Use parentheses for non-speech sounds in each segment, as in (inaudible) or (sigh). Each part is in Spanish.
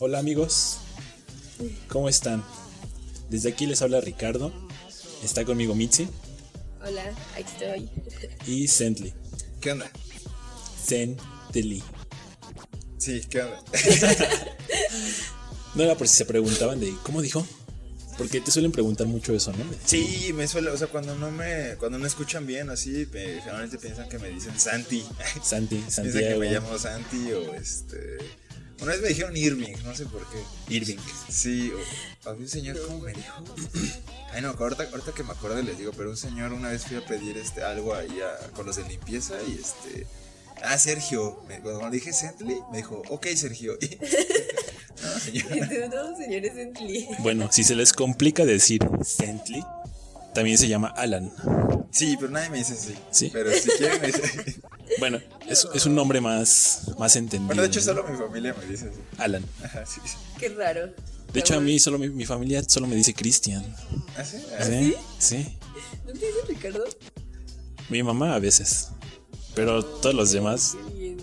Hola amigos, ¿cómo están? Desde aquí les habla Ricardo, está conmigo Mitzi Hola, aquí estoy. y Sentley. ¿Qué onda? Sentley. Sí, ¿qué onda? (laughs) No era por si se preguntaban de, ¿cómo dijo? Porque te suelen preguntar mucho eso, ¿no? Sí, me suele, o sea, cuando no me, cuando no escuchan bien así, me- generalmente piensan que me dicen Santi. Santi, (laughs) Piensan que me llamo Santi o este. Una vez me dijeron Irving, no sé por qué. Irving. Sí, o había un señor, ¿cómo me dijo? (clears throat) Ay, no, ahorita, ahorita que me acuerdo les digo, pero un señor una vez fui a pedir este algo ahí a- con los de limpieza y este. Ah, Sergio. Me- cuando le dije Sentley, me dijo, ok, Sergio. (laughs) Y, (laughs) no, señor. Bueno, si se les complica decir Sentley, también se llama Alan. Sí, pero nadie me dice así. Sí. Pero si quieren me dicen. (laughs) Bueno, es, es un nombre más, más entendido. Bueno, de hecho, ¿no? solo mi familia me dice así. Alan. Ajá, sí. sí. Qué raro. De hecho, a mí solo mi, mi familia solo me dice Cristian. ¿Ah, sí? Ah, ¿Sí? Sí. ¿No te dice Ricardo? Mi mamá a veces. Pero todos los demás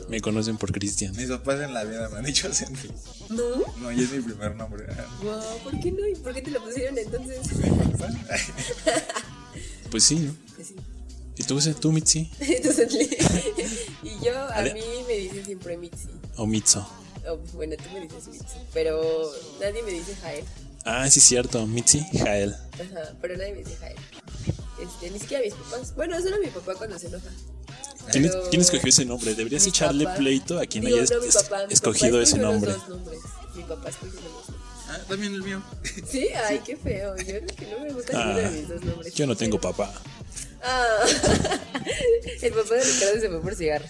me conocen por Cristian. Mis papás en la vida me han dicho Sentley. ¿No? No, y es mi primer nombre. Wow, ¿por qué no? ¿Y por qué te lo pusieron entonces? Pues sí, ¿no? Sí. ¿Y tú, tú Mitzi? (laughs) Entonces, (laughs) y yo, a mí me dicen siempre Mitzi. ¿O Mitzo? Oh, bueno, tú me dices Mitzi. Pero nadie me dice Jael. Ah, sí, cierto. Mitzi, Jael. Ajá, pero nadie me dice Jael. Este, ni siquiera mis papás. Bueno, solo mi papá cuando se enoja. ¿Quién, Pero- quién escogió ese nombre? Deberías Mi echarle papá. pleito a quien Digo, haya no, mi papá, mi escogido papá ese nombre. Los dos nombres. Mi papá escogió los dos. Ah, también el mío. Sí, (laughs) ay, qué feo. Yo creo que no me gusta Ah, ninguno de mis dos nombres. Yo no tengo papá. Ah, (laughs) el papá de Ricardo se fue por cigarros.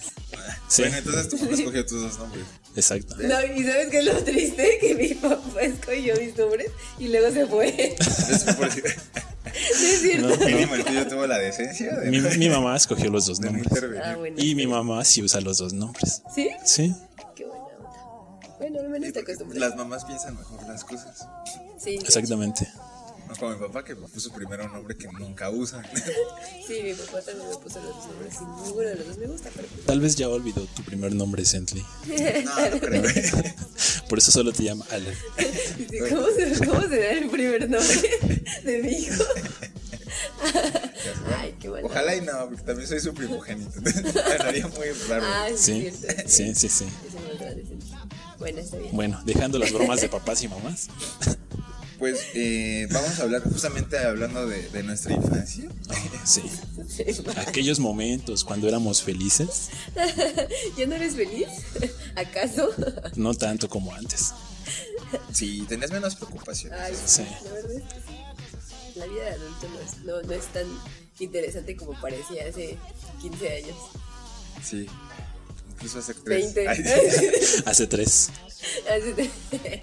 Sí, Bueno, entonces tu papá escogió tus dos nombres. exacto. No, y ¿sabes qué es lo triste? Que mi papá escogió mis nombres y luego se fue. Es cierto. No, mínimo el tuyo tuvo la decencia de, Mi, no- mi (laughs) mamá escogió los dos nombres. Ah, bueno. Y mi mamá sí usa los dos nombres. ¿Sí? Sí. Qué buena onda. Bueno, al menos te acostumbras. Las mamás piensan mejor las cosas. Sí, Exactamente. No como mi papá que me puso primero un nombre que nunca usa. sí, mi papá también me puso los dos nombres. Y ninguno de los dos me gusta, pero pues, Tal vez ya olvidó tu primer nombre, Sentley. No, no creo. (laughs) Por eso solo te llama Alan. (laughs) ¿cómo, se, ¿cómo se da el primer nombre de mi hijo? (laughs) Ay, qué bueno. Ojalá y no, porque también soy su primogénito. Estaría muy raro. Ah, sí, Sí, sí, sí, más sí. Bueno, está bien. Bueno, dejando las bromas de papás y mamás. Pues eh, vamos a hablar justamente hablando de, de nuestra infancia. Sí. Aquellos momentos cuando éramos felices, (laughs) ¿Ya no eres feliz? ¿Acaso? no tanto como antes. Sí, tenías menos preocupaciones. Ay, Sí. la verdad es que sí. La vida de adulto no es, no, no es tan interesante como parecía hace 15 años. Sí. Incluso hace tres. 20. Ay, sí. (laughs) Hace tres, (laughs) Hace-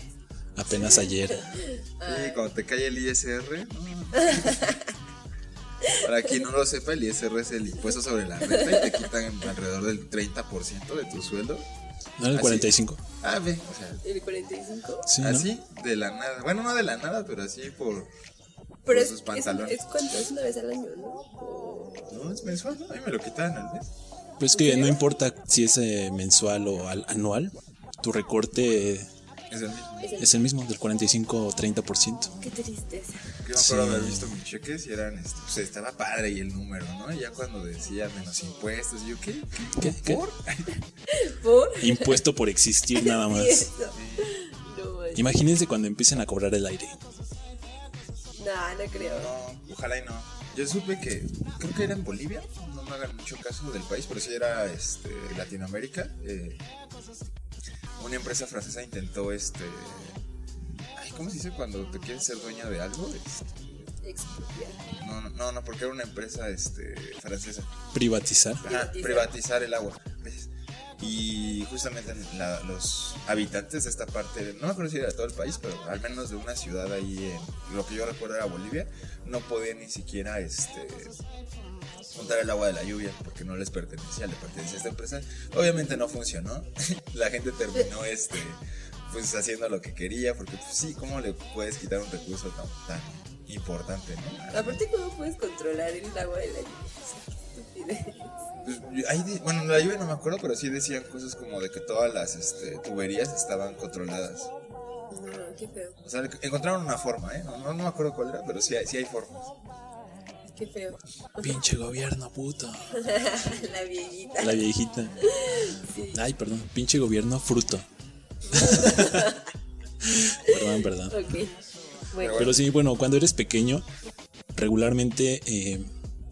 apenas ayer. Sí, cuando te cae el ISR. no. (laughs) Para quien no lo sepa, el ISR es el impuesto sobre la renta y te quitan alrededor del 30% de tu sueldo. ¿No el Así. 45? Ah, ve, o sea, ¿El 45? Sí, ¿no? así de la nada. Bueno, no de la nada, pero así por. Pero por es, sus es, pantalones. es cuánto, es una vez al año, ¿no? O- No, es mensual, ¿no? A mí me lo quitaban al mes. Pues que no importa si es eh, mensual o al- anual, tu recorte Es el mismo. es el- es el mismo, del 45 o 30%. Qué tristeza. Yo me acuerdo haber visto mis cheques y eran, este, pues estaba padre y el número, ¿no? Y ya cuando decía menos impuestos, yo, ¿qué? ¿Qué? ¿Por? ¿Por? Impuesto por existir (laughs) nada Sí, más. No. Imagínense cuando empiecen a cobrar el aire. no, no creo. No, ojalá y no. Yo supe que, creo que era en Bolivia, no me hagan mucho caso del país, pero sí era este, Latinoamérica. eh, una empresa francesa intentó, este, ay, ¿cómo se dice cuando te quieres ser dueño de algo? Este, Expropiar. no, no, no, no, porque era una empresa este, francesa. Privatizar. Ajá, Privatizar. privatizar el agua. ¿ves? Y justamente la- los habitantes de esta parte, no me acuerdo si era de todo el país, pero al menos de una ciudad ahí, en, lo que yo recuerdo era Bolivia, no podían ni siquiera este, juntar el agua de la lluvia porque no les pertenecía, le pertenecía a esta empresa. Obviamente no funcionó. (laughs) la gente terminó este, pues haciendo lo que quería, porque pues, sí, ¿cómo le puedes quitar un recurso tan, tan importante, no? Aparte, ¿cómo puedes controlar el agua de la lluvia? Qué. Pues, yo- ahí di- bueno, la lluvia no me acuerdo, pero sí decían cosas como de que todas las este, tuberías estaban controladas. No, qué feo, O sea, encontraron una forma, ¿eh? No, no, no me acuerdo cuál era, pero sí hay, sí hay formas. Qué feo. Pinche gobierno, puto. (laughs) La viejita. La viejita. Ay, perdón. Pinche gobierno, fruto. (laughs) perdón, perdón. Bueno, Pero sí, bueno, cuando eres pequeño, regularmente eh,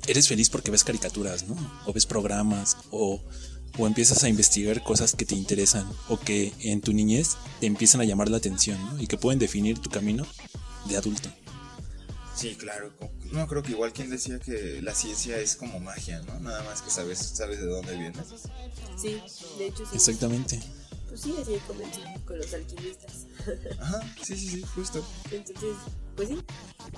eres feliz porque ves caricaturas, ¿no? O ves programas, o, o empiezas a investigar cosas que te interesan, o que en tu niñez te empiezan a llamar la atención, ¿no? Y que pueden definir tu camino de adulto. Sí, claro. No creo que igual quien decía que la ciencia es como magia, ¿no? Nada más que sabes, sabes de dónde viene. sí, de hecho sí. Exactamente. Pues sí, así comenzó con los alquimistas. Ajá, sí, sí, sí, justo. Entonces, pues sí,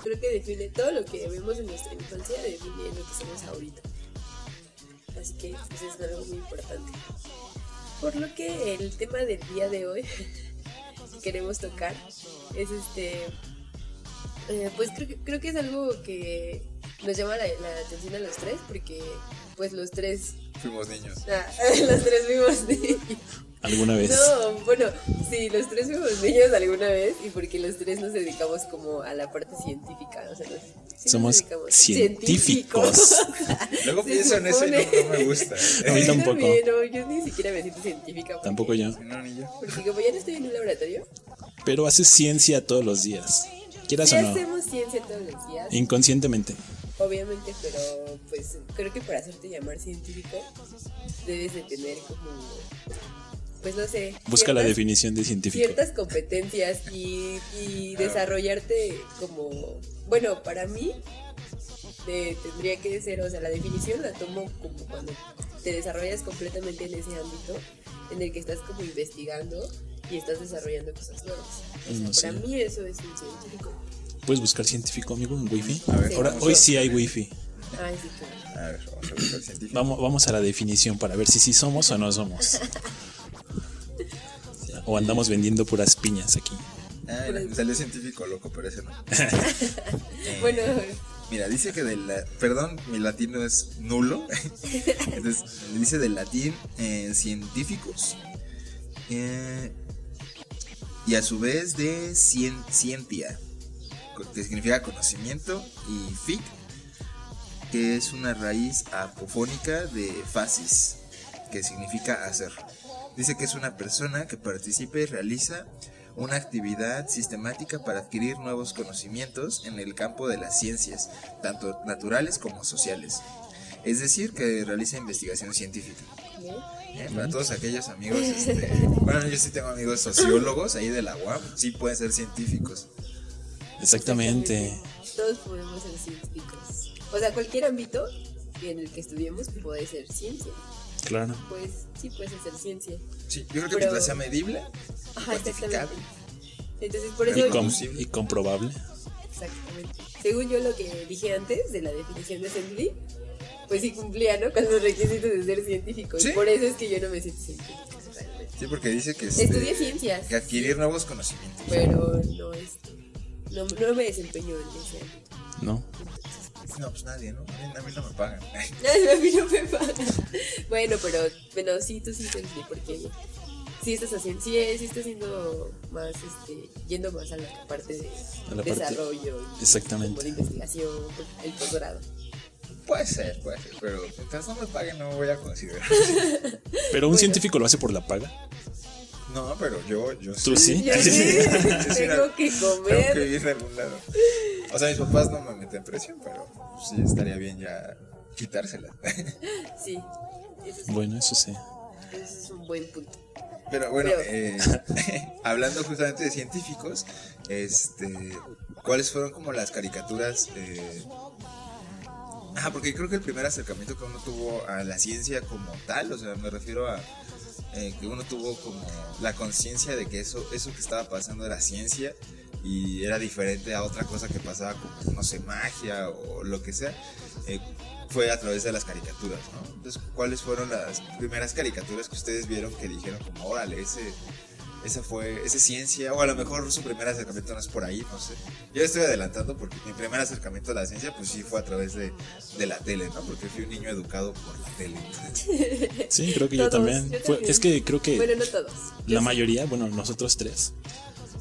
creo que define todo lo que vemos en nuestra infancia, define lo que somos ahorita. Así que pues es algo muy importante. Por lo que el tema del día de hoy que (laughs) queremos tocar es este, eh, pues creo que, creo que es algo que nos llama la, la atención a los tres porque pues los tres, Fuimos niños. ah, (laughs) los tres vimos niños. ¿Alguna vez? No, bueno, sí, los tres fuimos niños alguna vez y porque los tres nos dedicamos como a la parte científica. O sea, nos, sí nos Somos científicos. (laughs) Luego pienso en eso y no, me gusta. (laughs) A mí tampoco. también, no, yo ni siquiera me siento científica. porque- Tampoco yo. No, ni yo. Porque como ya no estoy en un laboratorio, Pero haces ciencia todos los días. Quieras sí o no. hacemos ciencia todos los días, Inconscientemente. obviamente, pero pues creo que para hacerte llamar científico debes de tener como, pues no sé. Busca la ciertas- definición de científico. ciertas competencias y, y desarrollarte como, bueno, para mí de- tendría que ser, o sea, la definición la tomo como cuando te desarrollas completamente en ese ámbito en el que estás como investigando y estás desarrollando cosas nuevas. O sea, No para sé. mí eso es un científico. Puedes buscar científico, amigo, en wifi. A ver, Sí. Ahora, vamos hoy a- sí hay wifi. Ay, sí, claro. A ver, vamos a buscar científico. Vamos, vamos a la definición para ver si sí somos o no somos. (laughs) O andamos vendiendo puras piñas aquí. Ah, salió científico loco, pero ese no. (laughs) Eh, Bueno, Mira, dice que del... la- Perdón, mi latino es nulo. (laughs) Entonces, dice del latín eh, científicos. eh, y a su vez de cien- scientia, co- que significa conocimiento, y fic, que es una raíz apofónica de facis, que significa hacer. Dice que es una persona que participa y realiza una actividad sistemática para adquirir nuevos conocimientos en el campo de las ciencias, tanto naturales como sociales. Es decir, que realiza investigación científica. Eh, Para todos aquellos amigos, este, bueno, yo sí tengo amigos sociólogos ahí de la UAM, sí pueden ser científicos. Exactamente. todos podemos ser científicos. O sea, cualquier ámbito en el que estudiemos puede ser ciencia. Claro. Pues sí, puedes hacer ciencia. Sí, yo creo que Pero- mientras sea medible, Ajá, cuantificable. Entonces, por Y, eso, com- y comprobable. exactamente. Según yo lo que dije antes de la definición de Assembly, pues sí cumplía, ¿no? Con los requisitos de ser científico. Sí. Y por eso es que yo no me siento científica, realmente. Sí, porque dice que, este, Estudié ciencias. que adquirir nuevos conocimientos. Pero no, este, no, no me desempeño en ese ámbito. ¿No? No, pues nadie, ¿no? A mí, no me pagan. (laughs) A mí no me pagan. Bueno, pero bueno, sí, tú sí porque sí estás haciendo, sí, sí estás haciendo más, este, yendo más a la parte de A la parte- desarrollo y Exactamente. como de investigación, el posgrado. Puede ser, puede ser, pero mientras no me paguen no voy a considerar. (laughs) Pero un Bueno. científico lo hace por la paga. No, pero yo, yo ¿Tú sí? (laughs) Yo sí, Sí, tengo que (laughs) Tengo que comer. vivir de algún lado. O sea, mis papás no me meten presión, pero sí estaría bien ya quitársela. Sí, eso, sí, Bueno, eso sí. eso es un buen punto. Pero bueno, Pero- eh, hablando justamente de científicos, este, ¿cuáles fueron como las caricaturas? Eh, ah, porque creo que el primer acercamiento que uno tuvo a la ciencia como tal, o sea, me refiero a eh, que uno tuvo como la conciencia de que eso, eso que estaba pasando era ciencia y era diferente a otra cosa que pasaba como, no sé, magia o lo que sea. eh, fue a través de las caricaturas, ¿no? Entonces, ¿cuáles fueron las primeras caricaturas que ustedes vieron que dijeron como, órale, ese, esa fue, ese ciencia, o a lo mejor su primer acercamiento no es por ahí, no sé. Yo estoy adelantando porque mi primer acercamiento a la ciencia, pues sí fue a través de, de la tele, ¿no? Porque fui un niño educado por la tele. (laughs) Sí, creo que yo también. yo Fue- también. es que creo que Bueno, no todos. Yo la sí. mayoría, bueno, nosotros tres,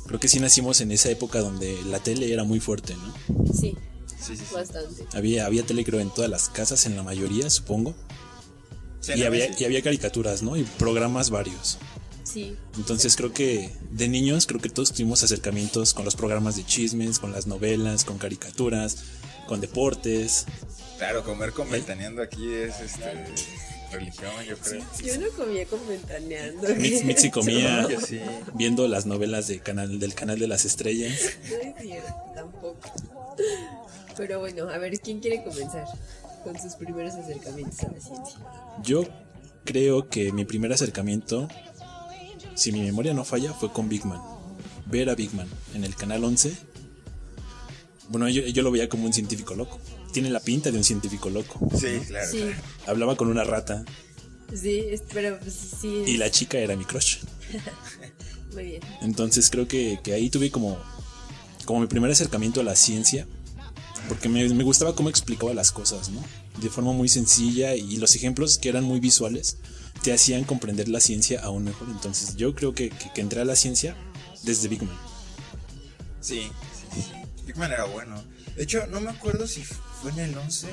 creo que sí nacimos en esa época donde la tele era muy fuerte, ¿no? Sí, Sí, sí, sí. bastante. Había, había tele creo en todas las casas, en la mayoría, supongo. Sí, y, había, y había caricaturas, ¿no? Y programas varios. Sí, Entonces creo que de niños creo que todos tuvimos acercamientos con los programas de chismes, con las novelas, con caricaturas, con deportes. Claro, comer con ventaneando aquí es este religión, yo creo. yo no comía con ventaneando. Mitzi, Mitzi (laughs) comía Yo sí. viendo las novelas de canal, del canal de las estrellas. No es cierto, tampoco. Pero bueno, a ver, ¿quién quiere comenzar con sus primeros acercamientos a la ciencia? Yo creo que mi primer acercamiento, si mi memoria no falla, fue con Big Man. Ver a Big Man en el canal 11. Bueno, yo, yo lo veía como un científico loco. Tiene la pinta de un científico loco. Sí, claro. Sí, claro. Hablaba con una rata sí, pero pues, sí. y la chica era mi crush. (laughs) Muy bien. Entonces creo que, que ahí tuve como, como mi primer acercamiento a la ciencia, porque me, me gustaba cómo explicaba las cosas, ¿no? De forma muy sencilla y los ejemplos que eran muy visuales te hacían comprender la ciencia aún mejor. Entonces yo creo que, que, que entré a la ciencia desde Big Man. Sí, sí, sí. Big Man era bueno. De hecho, no me acuerdo si fue en el 11.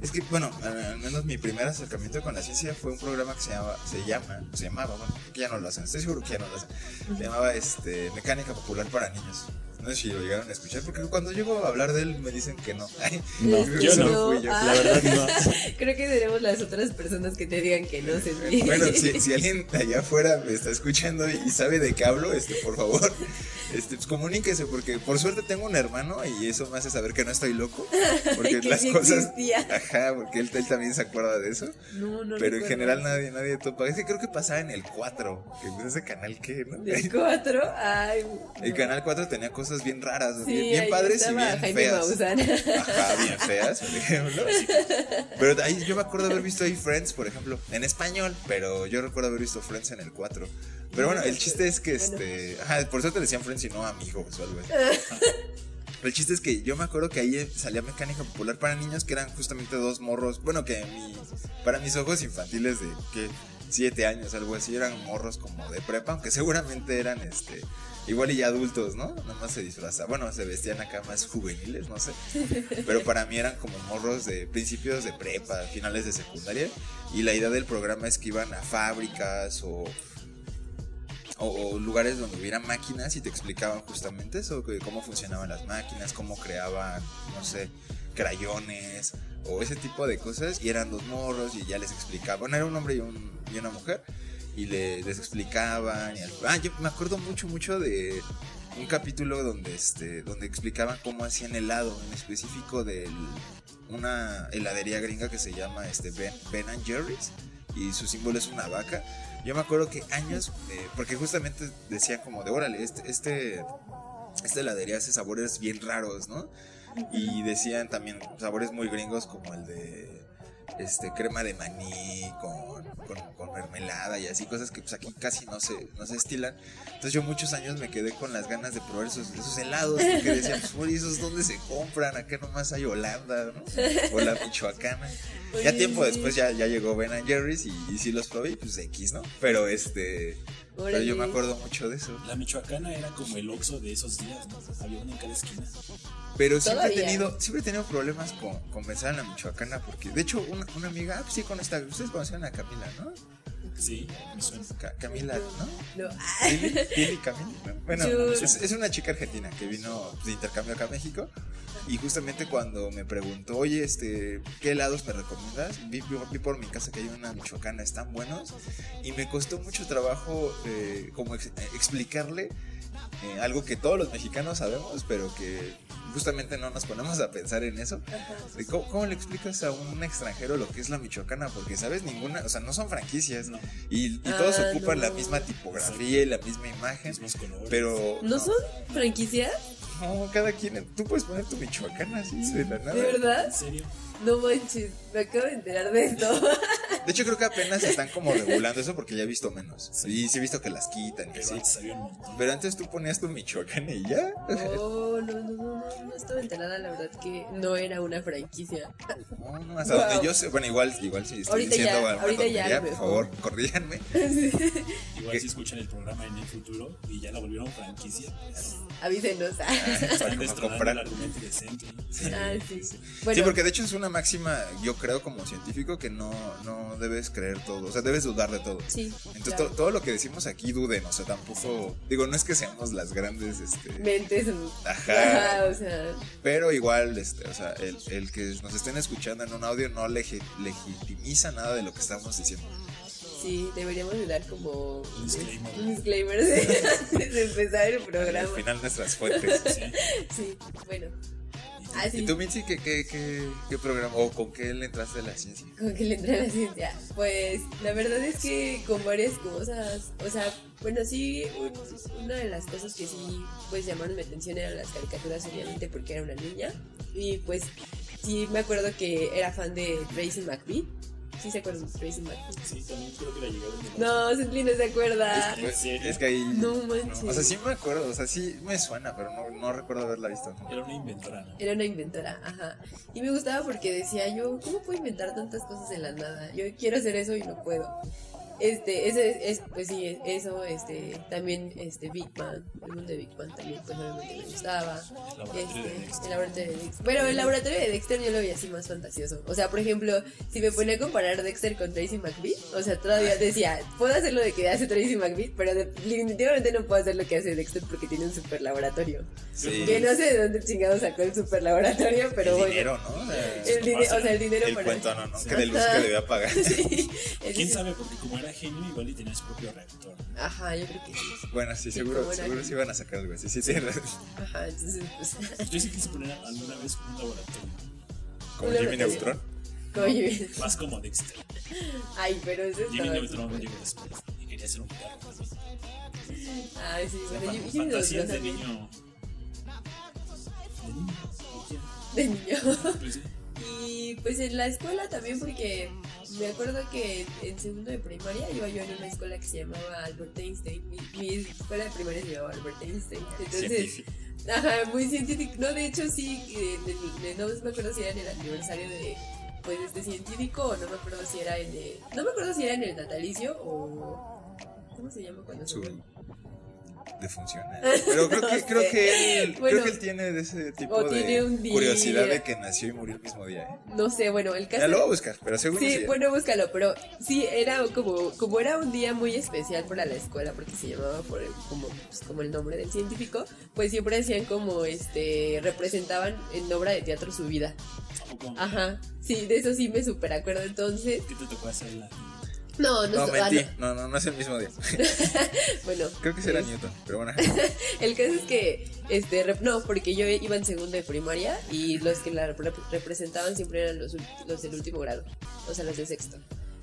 Es que, bueno, al menos mi primer acercamiento con la ciencia fue un programa que se llama, se llama, se llamaba, bueno, que ya no lo hacen, estoy seguro que ya no lo hacen. Se llamaba este, Mecánica Popular para Niños. No sé si lo llegaron a escuchar, porque cuando llego a hablar de él me dicen que no. (laughs) No, yo no. fui yo. Ah. La verdad no. (laughs) Creo que seremos las otras personas que te digan que no se Bueno, si, (laughs) si alguien de allá afuera me está escuchando y sabe de qué hablo, este, por favor, este, pues comuníquese, porque por suerte tengo un hermano y eso me hace saber que no estoy loco. Porque Que las sí cosas. existía. Ajá, porque él, él también se acuerda de eso. No, no pero en general nadie, nadie topa. Es que creo que pasaba en el 4, que pues ese canal que, ¿no? ¿Del 4? Ay. El canal 4 tenía cosas bien raras, Sí, bien, bien padres y bien Jaime feas. Maussan. Ajá, bien feas, por ejemplo. (laughs) Pero ahí yo me acuerdo haber visto ahí Friends, por ejemplo, en español, pero yo recuerdo haber visto Friends en el 4. Pero bueno, el chiste es que este. Ajá, por eso te decían Friends y no amigos o algo así. (laughs) El chiste es que yo me acuerdo que ahí salía Mecánica Popular para niños, que eran justamente dos morros. Bueno, que mi, para mis ojos infantiles de que siete años, algo así, eran morros como de prepa, aunque seguramente eran este. Igual y ya adultos, ¿no? Nada más se disfrazaban. Bueno, se vestían acá más juveniles, no sé. Pero para mí eran como morros de principios de prepa, finales de secundaria. Y la idea del programa es que iban a fábricas o, o, lugares donde hubiera máquinas y te explicaban justamente eso, cómo funcionaban las máquinas, cómo creaban, no sé, crayones o ese tipo de cosas. Y eran dos morros y ya les explicaban. Bueno, era un hombre y, un- y una mujer. Y le- les explicaban. Y al- ah, yo me acuerdo mucho, mucho de un capítulo donde, este, donde explicaban cómo hacían helado, en específico de una heladería gringa que se llama este, Ben, Ben and Jerry's. Y su símbolo es una vaca. Yo me acuerdo que años, eh, porque justamente decían como de, órale, este, este, esta heladería hace sabores bien raros, ¿no? Y decían también sabores muy gringos como el de este crema de maní con, con, con mermelada y así, cosas que pues aquí casi no se, no se estilan. Entonces yo muchos años me quedé con las ganas de probar esos, esos helados, porque decían, pues, "Uy, ¿esos dónde se compran? Acá nomás hay Holanda, ¿no? O la Michoacana. Ya tiempo después ya, ya llegó Ben and Jerry's y, y sí los probé, pues X, ¿no? Pero este... Pero yo me acuerdo mucho de eso. La Michoacana era como el Oxxo de esos días, ¿no? Había una en cada esquina. Pero siempre he tenido, siempre he tenido problemas con, con pensar en la Michoacana, porque de hecho una, una amiga, ah, pues sí, con esta, ustedes conocen a Camila, ¿no? Sí, me suena. Ca- Camila, ¿no? No. Camila. ¿no? Bueno, es, es una chica argentina que vino de intercambio acá a México. Y justamente cuando me preguntó, oye, este, ¿qué helados me recomiendas? Vi, vi- vi por mi casa que hay una michoacana, están buenos. Y me costó mucho trabajo eh, como ex- explicarle eh, algo que todos los mexicanos sabemos, pero que justamente no nos ponemos a pensar en eso. De ¿Cómo, cómo le explicas a un extranjero lo que es la michoacana? Porque, ¿sabes? Ninguna, o sea, no son franquicias. No. Y, y todos Ah, ocupan la no. misma tipografía y la misma imagen. Mismos colores. Pero. ¿No son franquicias? No, cada quien. Tú puedes poner tu michoacana así de la nada. ¿De verdad? ¿En serio? No manches, me acabo de enterar de esto. (laughs) De hecho, creo que apenas están como regulando eso porque ya he visto menos. Sí, sí he visto que las quitan y Pero así. Pero antes tú ponías tu Michoacán y ya. No, no, no, no, no, no estaba enterada, la verdad que no era una franquicia. No, no, hasta Wow. donde yo sé. Bueno, igual, igual si estoy Ahorita diciendo ya, ahorita ya, tontería, a lo por favor, corríjanme. (laughs) Igual ¿Qué? si escuchan el programa en el futuro y ya la volvieron franquicia, pues, Avísenos. están Como destronando comprar. el argumento de Century. Ah, sí. Sí, Bueno, porque de hecho es una máxima, yo creo como científico, que no, no debes creer todo, o sea, debes dudar de todo. sí. Entonces claro. to- todo lo que decimos aquí duden, o sea, tampoco, digo, no es que seamos las grandes, este, Mentes. Ajá. Ajá, o sea, pero igual, este, o sea, el, el que nos estén escuchando en un audio no legi- legitimiza nada de lo que estamos diciendo. sí, deberíamos de dar como Un disclaimer. un disclaimer de- (laughs) de empezar el Al programa. final nuestras fuentes. Sí. (laughs) Sí, bueno. Y tú, Ah, sí. ¿Y tú, Mitzi, qué, qué, qué, qué programa o con qué le entraste a la ciencia? Con que le entra a la ciencia. Pues la verdad es que con varias cosas. O sea, bueno, sí, un- una de las cosas que sí pues llamaron mi atención eran las caricaturas, obviamente, porque era una niña. Y pues sí me acuerdo que era fan de Tracy McBee. Sí se acuerdan de Tracy McBee. Sí, también creo que la llegaron de No, Sentley no se acuerda. ¿En serio? Es que ahí. No manches. O sea, sí me acuerdo, o sea, sí me suena, pero no, no recuerdo haberla visto. Era una inventora, ¿no? Era una inventora, ajá. Y me gustaba porque decía yo, ¿cómo puedo inventar tantas cosas en la nada? Yo quiero hacer eso y no puedo. Este, ese es, pues sí, es- eso, este, también, este, Big Bang, el mundo de Big Bang también, pues obviamente me gustaba. El laboratorio de Este, el laboratorio de Dexter. Pero el laboratorio de Dexter yo lo veía así más fantasioso. O sea, por ejemplo, si me ponía a comparar Dexter con Tracy McBee, o sea, todavía decía, puedo hacer lo de que hace Tracy McBee, pero definitivamente no puedo hacer lo que hace Dexter porque tiene un super laboratorio. Sí. Que no sé de dónde chingado sacó el super laboratorio, pero el bueno. dinero, ¿no? El dinero, o sea, el dinero el para. cuento, no, no, Sí. que de luz que debía pagar. (laughs) Sí, ¿Quién sabe? Porque como era genio, igual y tenía su propio reactor. Ajá, yo creo que sí. Bueno, sí, Sí, seguro, seguro sí van a sacar algo así. Sí, sí, razón. Ajá, entonces, pues. Yo sí quise poner alguna vez un laboratorio. Como Jimmy. Neutron. Como yo- (laughs) Más como Dexter. Ay, pero eso Jimmy estaba Neutron llegó después y quería hacer un carro. Ay, sí, bueno, Jimmy fantasías Neutron de también. niño. De niño. De niño. Pues sí. Y pues en la escuela también, porque me acuerdo que en segundo de primaria iba yo en una escuela que se llamaba Albert Einstein. Mi, mi escuela de primaria se llamaba Albert Einstein. Entonces. Ajá, muy científico. No, de hecho sí, eh, de- de- no me acuerdo si era en el aniversario de pues este científico o no me acuerdo si era en el, no me acuerdo si era en el natalicio o ¿cómo se llama cuando se de funcionar. Pero creo que, (laughs) No creo sé. que él, Bueno, creo que él tiene de ese tipo de curiosidad de que nació y murió el mismo día. ¿eh? No sé, bueno, el caso Ya lo voy a buscar, pero seguro Sí, sí. bueno, búscalo, pero sí, era como, como era un día muy especial para la escuela, porque se llamaba por el- como, pues, como el nombre del científico, pues siempre hacían como, este, representaban en obra de teatro su vida. Ajá, sí, de eso sí me super acuerdo entonces. ¿Qué te tocó hacer la No, no, No, ah, mentí. No, no, no es el mismo día. no. (laughs) Bueno, Creo que será es- Newton, pero bueno. (laughs) El caso es que, este, rep- no, porque yo iba en segundo de primaria y los que la rep- representaban siempre eran los, los del último grado, o sea, los de sexto.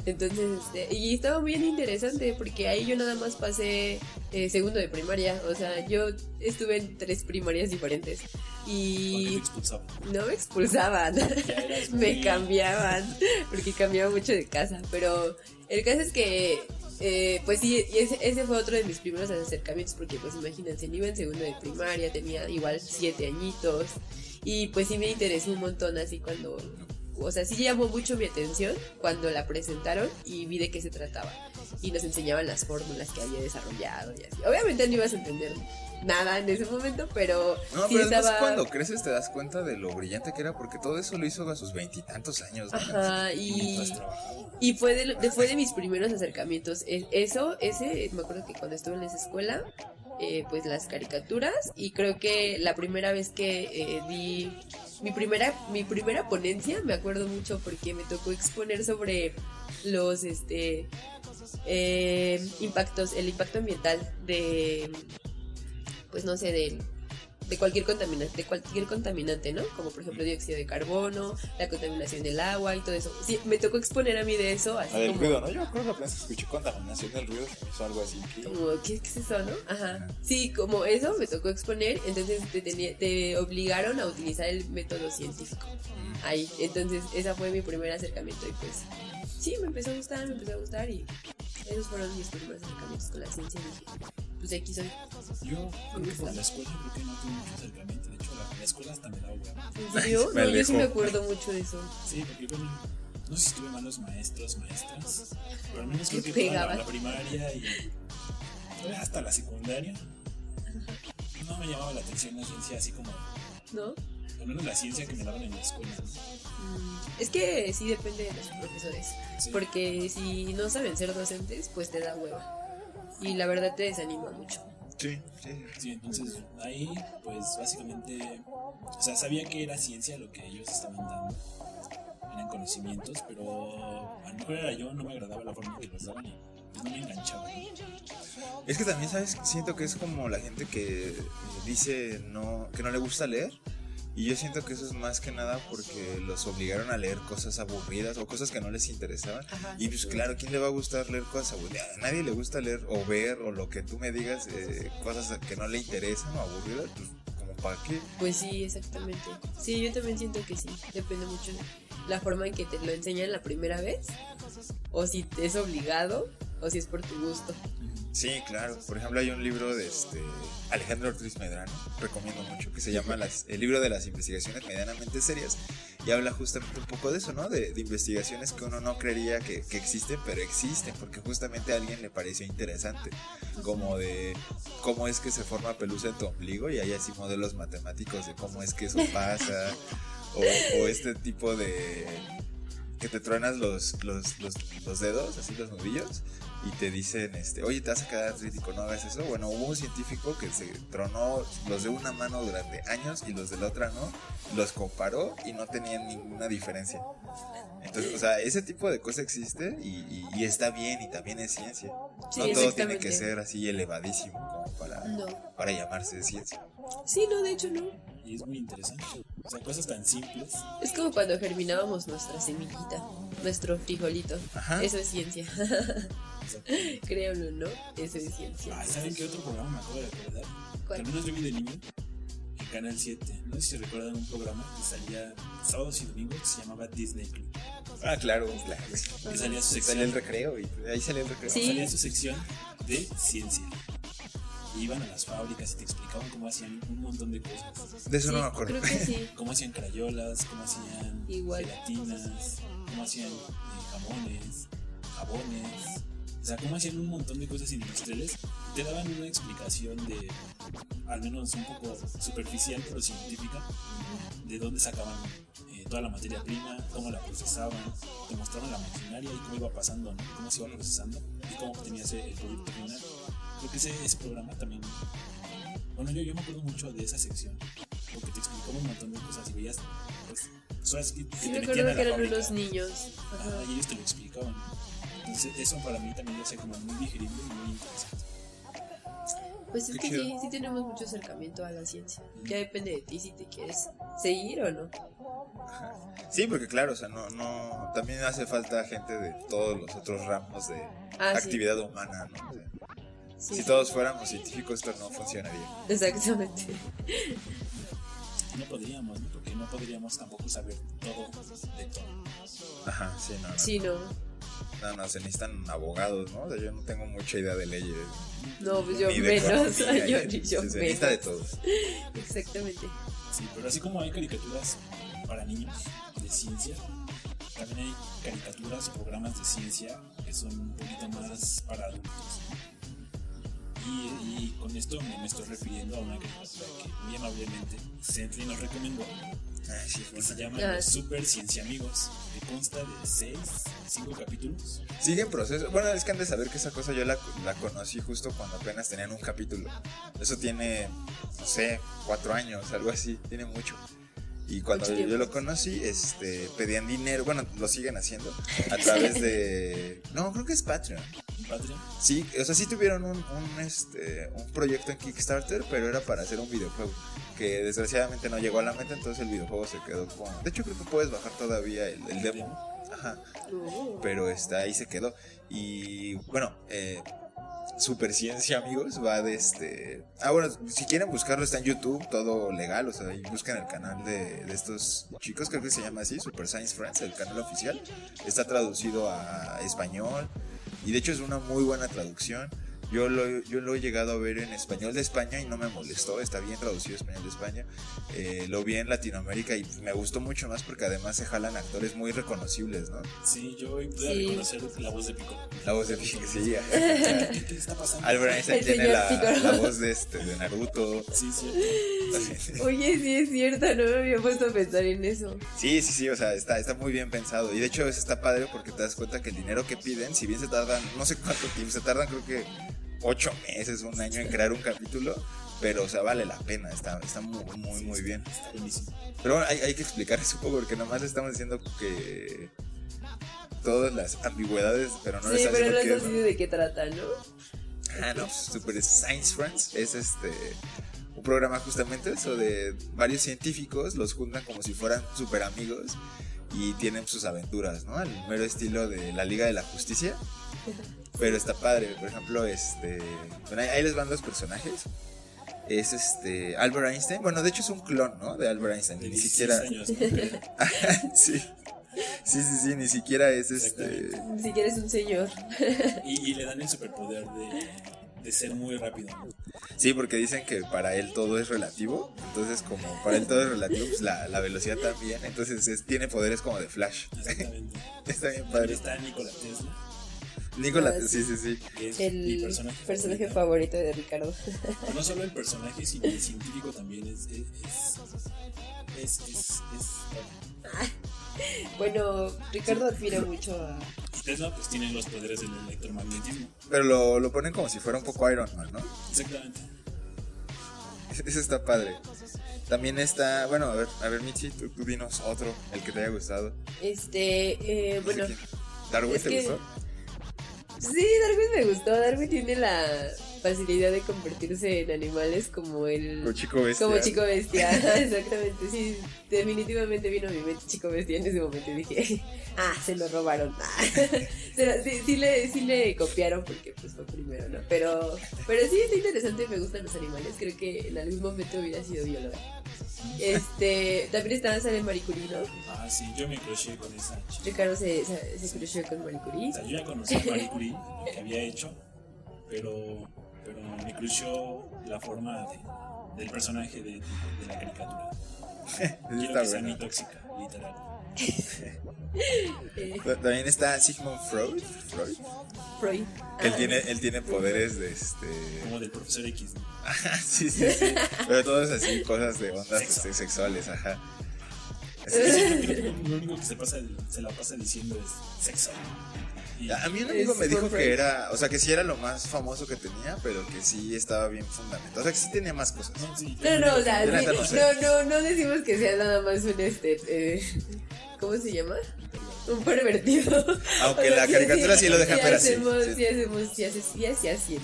Entonces, este, y estaba bien interesante porque ahí yo nada más pasé eh, segundo de primaria, o sea, yo estuve en tres primarias diferentes ¿Por qué te y expulsaban? no me expulsaban, (laughs) me cambiaban porque cambiaba mucho de casa, pero el caso es que eh, pues sí, ese, ese fue otro de mis primeros acercamientos porque pues imagínense, iba en segundo de primaria, tenía igual siete añitos y pues sí me interesó un montón así cuando, o sea, sí llamó mucho mi atención cuando la presentaron y vi de qué se trataba y nos enseñaban las fórmulas que había desarrollado y así. Obviamente no ibas a entender nada en ese momento, pero No, sí pero además estaba... cuando creces te das cuenta de lo brillante que era, porque todo eso lo hizo a sus veintitantos años. ¿no? Ajá, Y y... fue de, de- fue de mis primeros acercamientos. E- Eso, ese, me acuerdo que cuando estuve en esa escuela, eh, pues las caricaturas. Y creo que la primera vez que eh, di mi primera, mi primera ponencia, me acuerdo mucho porque me tocó exponer sobre los este eh, impactos, el impacto ambiental de, pues no sé, del de cualquier contaminante, de cualquier contaminante, ¿no? Como por ejemplo dióxido de carbono, la contaminación del agua y todo eso. Sí, me tocó exponer a mí de eso, así La del como, ruido, ¿no? Yo acuerdo que apenas escuché contaminación del ruido, hizo algo así. como, ¿qué, qué es eso, no? Ajá. Sí, como eso me tocó exponer, entonces te, tenía- te obligaron a utilizar el método científico. Ahí, entonces esa fue mi primer acercamiento y pues sí, me empezó a gustar, me empezó a gustar y esos fueron mis primeros acercamientos con la ciencia pues aquí soy. Yo creo que por la escuela creo que no tuve mucho acercamiento. De hecho, la, la escuela hasta me da hueva. ¿En serio? (laughs) Me no, yo sí me acuerdo mucho de eso. Sí, porque yo no, no sé si tuve malos maestros, maestras, pero al menos creo ¿Qué que toda la, la primaria y hasta la secundaria no me llamaba la atención la ciencia así como, ¿No? al menos la ciencia que me daban en la escuela. Mm, Es que sí depende de los profesores. Sí. Porque si no saben ser docentes, pues te da hueva. Y la verdad te desanima mucho. Sí, sí. Sí, entonces ahí, pues básicamente, o sea, sabía que era ciencia lo que ellos estaban dando, eran conocimientos, pero a lo mejor era yo, no me agradaba la forma que los daban y pues, no me enganchaba. ¿no? Es que también, ¿sabes? Siento que es como la gente que dice no, que no le gusta leer. Y yo siento que eso es más que nada porque los obligaron a leer cosas aburridas o cosas que no les interesaban. Ajá, Y pues claro, ¿quién le va a gustar leer cosas aburridas? A nadie le gusta leer o ver o lo que tú me digas, eh, cosas que no le interesan o aburridas. Pues como para qué. Pues sí, exactamente. Sí, yo también siento que sí. Depende mucho de la forma en que te lo enseñan la primera vez. O si te es obligado. O si es por tu gusto. Sí, claro. Por ejemplo, hay un libro de este Alejandro Ortiz Medrano, recomiendo mucho, que se llama las, El libro de las investigaciones medianamente serias. Y habla justamente un poco de eso, ¿no? De, de investigaciones que uno no creería que, existen, pero existen, porque justamente a alguien le pareció interesante. Como de cómo es que se forma pelusa en tu ombligo, y hay así modelos matemáticos de cómo es que eso pasa. O, o este tipo de que te truenas los, los dedos, así los nudillos, y te dicen, este, oye, te vas a quedar crítico, no hagas eso. Bueno, hubo un científico que se tronó los de una mano durante años y los de la otra no, los comparó y no tenían ninguna diferencia. Entonces, o sea, ese tipo de cosa existe y, y- y está bien y también es ciencia. Sí, no todo tiene que ser así elevadísimo como para, No. para llamarse ciencia. Sí, no, de hecho no. Y es muy interesante. O sea, cosas tan simples. Es como cuando germinábamos nuestra semillita, nuestro frijolito. Ajá. Eso es ciencia. (laughs) (laughs) Créanlo, ¿no? Eso es ciencia. ay, ¿saben qué otro programa me acabo de acordar? ¿Cuál? menos yo vi de niño en Canal 7. No sé si recuerdan un programa que salía sábados y domingos que se llamaba Disney Club. Ah, claro, claro. Que salía su Salía sección. el recreo y ahí salía el recreo. Sí. salía su sección de ciencia. Iban a las fábricas y te explicaban cómo hacían un montón de cosas. De eso Sí, no me acuerdo. creo que sí. (laughs) Cómo hacían crayolas, cómo hacían Igual. gelatinas, cómo hacían eh, jamones, jabones. O sea, cómo hacían un montón de cosas industriales. Te daban una explicación de, al menos un poco superficial, pero científica, de dónde sacaban eh, toda la materia prima, cómo la procesaban, te mostraban la maquinaria y cómo iba pasando, ¿no? cómo se iba procesando y cómo obtenías el producto final. Creo que ese, ese programa también. Bueno, yo, yo me acuerdo mucho de esa sección, porque te explicaba un montón de cosas y veías, pues, cosas que, que Sí, te me metían acuerdo a que la eran fábrica. unos niños. Ajá, Ajá. y ellos te lo explicaban. Entonces, eso para mí también lo hace como muy digerible y muy interesante. Pues es Qué que chido. sí, sí tenemos mucho acercamiento a la ciencia. Ya depende de ti si te quieres seguir o no. Sí, porque claro, o sea, no, no, también hace falta gente de todos los otros ramos de Ah, sí. actividad humana, ¿no? O sea, Sí, si sí. todos fuéramos científicos, esto no funcionaría. Exactamente. No podríamos, ¿no? porque no podríamos tampoco saber todo de todo. Ajá, sí, no, no. Sí, no. No, no, se necesitan abogados, ¿no? O sea, yo no tengo mucha idea de leyes. No, pues yo menos. economía, (laughs) yo, yo se necesita de todos. Exactamente. Sí, pero así como hay caricaturas para niños de ciencia, también hay caricaturas o programas de ciencia que son un poquito más para adultos. Y, y con esto me, me estoy refiriendo a una que muy amablemente Sentley nos recomendó, Ay, sí, que se llama Los. Super Ciencia Amigos, que consta de 6, 5 capítulos. Sigue en proceso. Bueno, es que han de saber que esa cosa yo la, la conocí justo cuando apenas tenían un capítulo. Eso tiene, no sé, cuatro años, algo así. Tiene mucho. Y cuando Mucho yo tiempo. lo conocí, este, pedían dinero, bueno, lo siguen haciendo a (laughs) través de, no, creo que es Patreon. Patreon. Sí, o sea, sí tuvieron un, un, este, un proyecto en Kickstarter, pero era para hacer un videojuego que desgraciadamente no llegó a la meta, entonces el videojuego se quedó con... De hecho, creo que puedes bajar todavía el, el demo. Ajá, pero está ahí se quedó. Y bueno, eh, Superciencia, amigos, va de este... Ah, bueno, si quieren buscarlo está en YouTube, todo legal, o sea, ahí buscan el canal de, de estos chicos, creo que se llama así, Super Science Friends, el canal oficial. Está traducido a español y de hecho es una muy buena traducción. Yo lo, yo lo he llegado a ver en español de España y no me molestó, está bien traducido español de España. Eh, lo vi en Latinoamérica y me gustó mucho más porque además se jalan actores muy reconocibles, ¿no? Sí, yo pude Sí. reconocer la voz de Pico. La voz de Pico, sí, (laughs) ¿Qué, qué está pasando? Albert Einstein El tiene señor la, la voz de, este, de Naruto. Sí, sí. (laughs) Oye, sí es cierto, no me había puesto a pensar en eso. Sí, sí, sí, o sea, está, está muy bien pensado. Y de hecho eso está padre porque te das cuenta que el dinero que piden, si bien se tardan, no sé cuánto tiempo, se tardan creo que ocho meses, un año en crear un capítulo, pero o sea, vale la pena, está, está muy, muy, muy bien. Está buenísimo. Pero hay, hay que explicar eso porque nomás estamos diciendo que todas las ambigüedades, pero no sí, les pero no es, decidido de qué trata, ¿no? Ah, no, Super Science Friends es este un programa justamente eso de varios científicos los juntan como si fueran super amigos y tienen sus aventuras, ¿no? Al mero estilo de la Liga de la Justicia. (laughs) Pero está padre, por ejemplo, este, bueno, ahí- ahí les van los personajes. Es este Albert Einstein, bueno, de hecho es un clon, ¿no? De Albert Einstein, De ni 16 siquiera (laughs) sí. Sí, sí, sí, ni siquiera es este Si quieres un señor. Y, y le dan el superpoder de, de ser muy rápido. Sí, porque dicen que para él todo es relativo. Entonces, como para él todo es relativo, pues la, la velocidad también. Entonces, es- tiene poderes como de Flash. Exactamente. (laughs) Está bien padre. está Nikola Tesla, Nicolás, Ah, sí, sí, sí. es mi El personaje, personaje favorito. favorito de Ricardo. (laughs) No solo el personaje, sino el científico también es. Es. Es. es, es- Bueno, Ricardo admira mucho a. Tesla, pues tiene los poderes del electromagnetismo. Pero lo, lo ponen como si fuera un poco Iron Man, ¿no? Exactamente. Eso está padre. También está, bueno, a ver, a ver, Michi, tú, tú dinos otro, el que te haya gustado. Este, eh, No bueno. ¿Darwin es te que- gustó? Sí, Darwin me gustó. Darwin tiene la facilidad de convertirse en animales como el. Como chico bestia. Como chico bestia, (laughs) exactamente, sí, definitivamente vino a mi mente chico bestia en ese momento y dije, (laughs) ah, se lo robaron, (laughs) sí le, sí le copiaron porque pues fue primero, ¿no? Pero, pero sí, está interesante, me gustan los animales, creo que en algún momento hubiera sido bióloga. Este, también estaba sale Marie Curie, ¿no? Ah, sí, yo me crucé con esa chica. Ricardo se, se, se con Marie Curie. O sea, yo ya conocí a Marie Curie, lo que había hecho, pero, pero me cruzó la forma de- del personaje de, de la caricatura. (laughs) Quiero está que sea mi tóxica, literal. (laughs) Eh, Ta- También está Sigmund Freud, Freud Freud. él Ah, tiene, él tiene poderes de este... Como del profesor X, ¿no? (laughs) sí, sí, sí. Pero todo es así, cosas de ondas Sexo. este, sexuales, ajá. Sí, lo único que se, pasa, se la pasa diciendo es sexo. Y, A mí un amigo me dijo que era, o sea, que sí era lo más famoso que tenía, pero que sí estaba bien fundamentado. O sea, que sí tenía más cosas. no, sí, No, no, o sea, Yo la sí, neta no sé. no, no, no decimos que sea nada más un este, eh, ¿cómo se llama? Un pervertido. Aunque O sea, la caricatura sí lo deja ver así, hacemos, sí. Sí hacemos, sí hacía ciencia.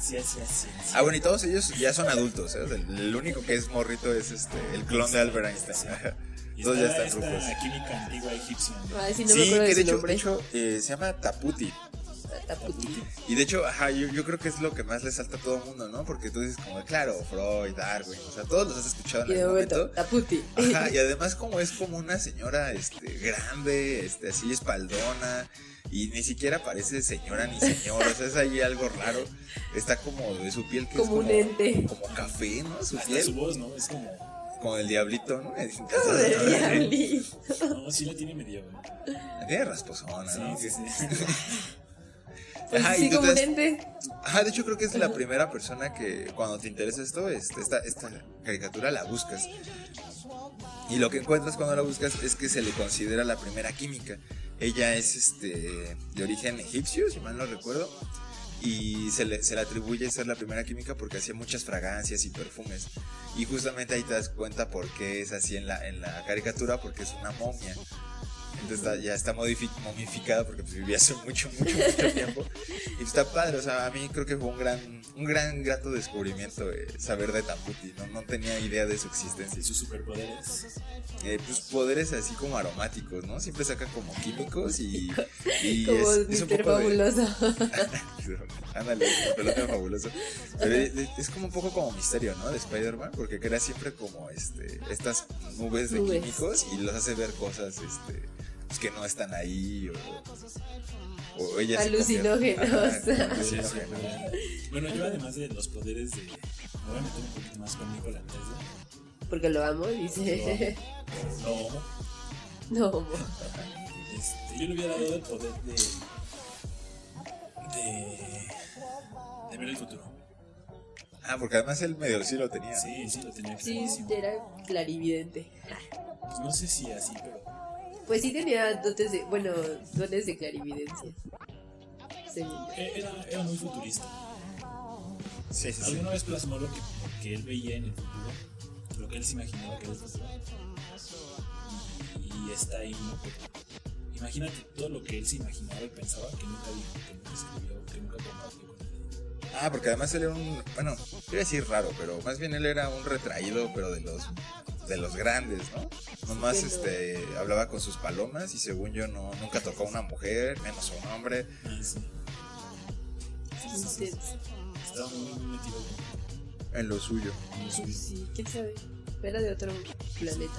Sí, sí, sí, sí. Ah, bueno, y todos ellos ya son adultos, ¿eh? El único que es morrito es este, el clon de Albert Einstein. (laughs) Todos ya está están rucos. esta química antigua egipcia. ¿no? Ay, sí, no me Sí, acuerdo que de hecho, de hecho eh, se llama Taputi. Taputi. Y de hecho, ajá, yo, yo creo que es lo que más le salta a todo el mundo, ¿no? Porque tú dices como, claro, Freud, Darwin, o sea, todos los has escuchado en Y de algún momento. Taputi. Ajá, y además como es como una señora este grande, este así espaldona y ni siquiera parece señora ni señor, o sea, es ahí algo raro. Está como de su piel que Como es un ente. como café, ¿no? Su Hasta piel su voz, ¿no? Es como. como el diablito, ¿no? Como de diablito. No, sí la tiene medio. Tiene rasposona, Sí, ¿no? sí, sí. (laughs) Ajá, y sí, como. Ajá, de hecho creo que es la primera persona que cuando te interesa esto, este, esta, esta caricatura la buscas. Y lo que encuentras cuando la buscas es que se le considera la primera química. Ella es este de origen egipcio, si mal no recuerdo. y se le, se le atribuye ser la primera química porque hacía muchas fragancias y perfumes. Y justamente ahí te das cuenta por qué es así en la, en la caricatura, porque es una momia. Entonces está- ya está momificada porque pues, vivía hace mucho, mucho, mucho tiempo. Y está padre, o sea, a mí creo que fue un gran, un gran grato descubrimiento eh, saber de Tamputi. ¿no? no tenía idea de su existencia. Y sus superpoderes. Eh, pues poderes así como aromáticos, ¿no? Siempre sacan como químicos y, (laughs) y Como es, es un poco de- Fabuloso. (laughs) Ándale, el pelota fabuloso. Pero es, es como un poco como misterio, ¿no? De Spider-Man, porque crea siempre como este estas nubes de Nubes. químicos y los hace ver cosas este pues, que no están ahí o, o ella se Alucinógenos. Ajá, Sí, sí, pero- Bueno, yo además de los poderes de. Me voy a meter un poquito más con Nikola Tesla. Porque lo amo, dice. No, No, este, yo le hubiera dado el poder de. de. de ver el futuro. Ah, porque además él medio sí lo tenía. Sí, sí, lo tenía sí, clarísimo. era clarividente. Pues no sé si así, pero. Pues sí tenía dotes de, bueno, dones de clarividencia. Según yo. e- Era, era muy futurista. Sí, sí, sí. Alguna vez plasmó lo que, lo que él veía en el futuro, lo que él se imaginaba que era el futuro. Y, y está ahí, ¿no? Imagínate todo lo que él se imaginaba y pensaba que nunca dijo, que nunca escribió, que nunca compartió con nadie. Ah, porque además él era un, bueno, iba a decir raro, pero más bien él era un retraído, pero de los de los grandes, ¿no? Nomás Sí, no. este hablaba con sus palomas y según yo no nunca tocó a una mujer, menos a un hombre. Ah, sí. Sí. Estaba muy, metido En lo suyo. en lo suyo. Sí, quién sabe. Era de otro planeta.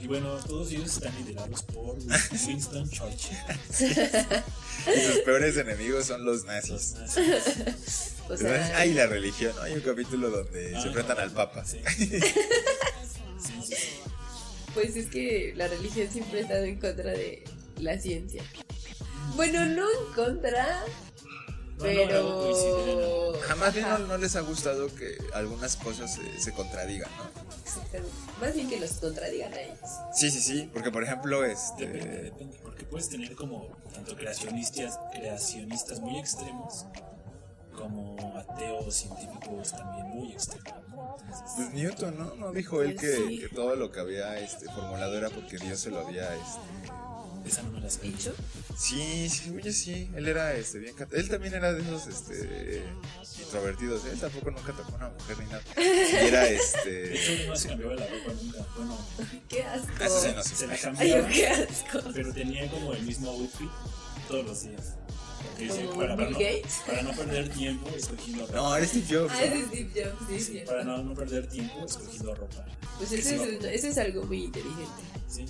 Y bueno, todos ellos están liderados por (laughs) Winston Churchill. Y sus peores enemigos son los Los nazis. nazis. (laughs) O sea, ay, la religión, ¿no? Hay un capítulo donde Ah, se enfrentan al Papa. Sí. (laughs) Pues es que la religión siempre ha estado en contra de la ciencia. Bueno, no en contra, No, no, no, coincidirán, ¿no? pero. Jamás no, no les ha gustado que algunas cosas se, se contradigan, ¿no? Más bien que los contradigan a ellos. Sí, sí, sí, porque por ejemplo, Depende, este... depende, porque puedes tener como tanto creacionistas, creacionistas muy extremos como ateos científicos también muy extremos. Pues Newton, ¿no? No dijo él que, Sí. que todo lo que había este, formulado era porque Dios se lo había... Este... esa no me la. ¿Dicho? Sí, sí, oye, sí, él era este, bien... cat- Él también era de esos este, introvertidos, él tampoco nunca tocó a una mujer ni nada. Y era (laughs) De este... hecho, no se cambiaba la ropa nunca. Bueno, ¡Qué asco! Eso sí, no se la Ay, cambiaba, qué asco. pero tenía como el mismo outfit todos los días. Dice, para, no, para no perder tiempo escogiendo ropa. No, eres Steve Jobs. Ah, ¿no? ese es Steve Jobs, sí, para no, no perder tiempo escogiendo ropa. Pues eso es, va- eso es algo muy inteligente. Sí,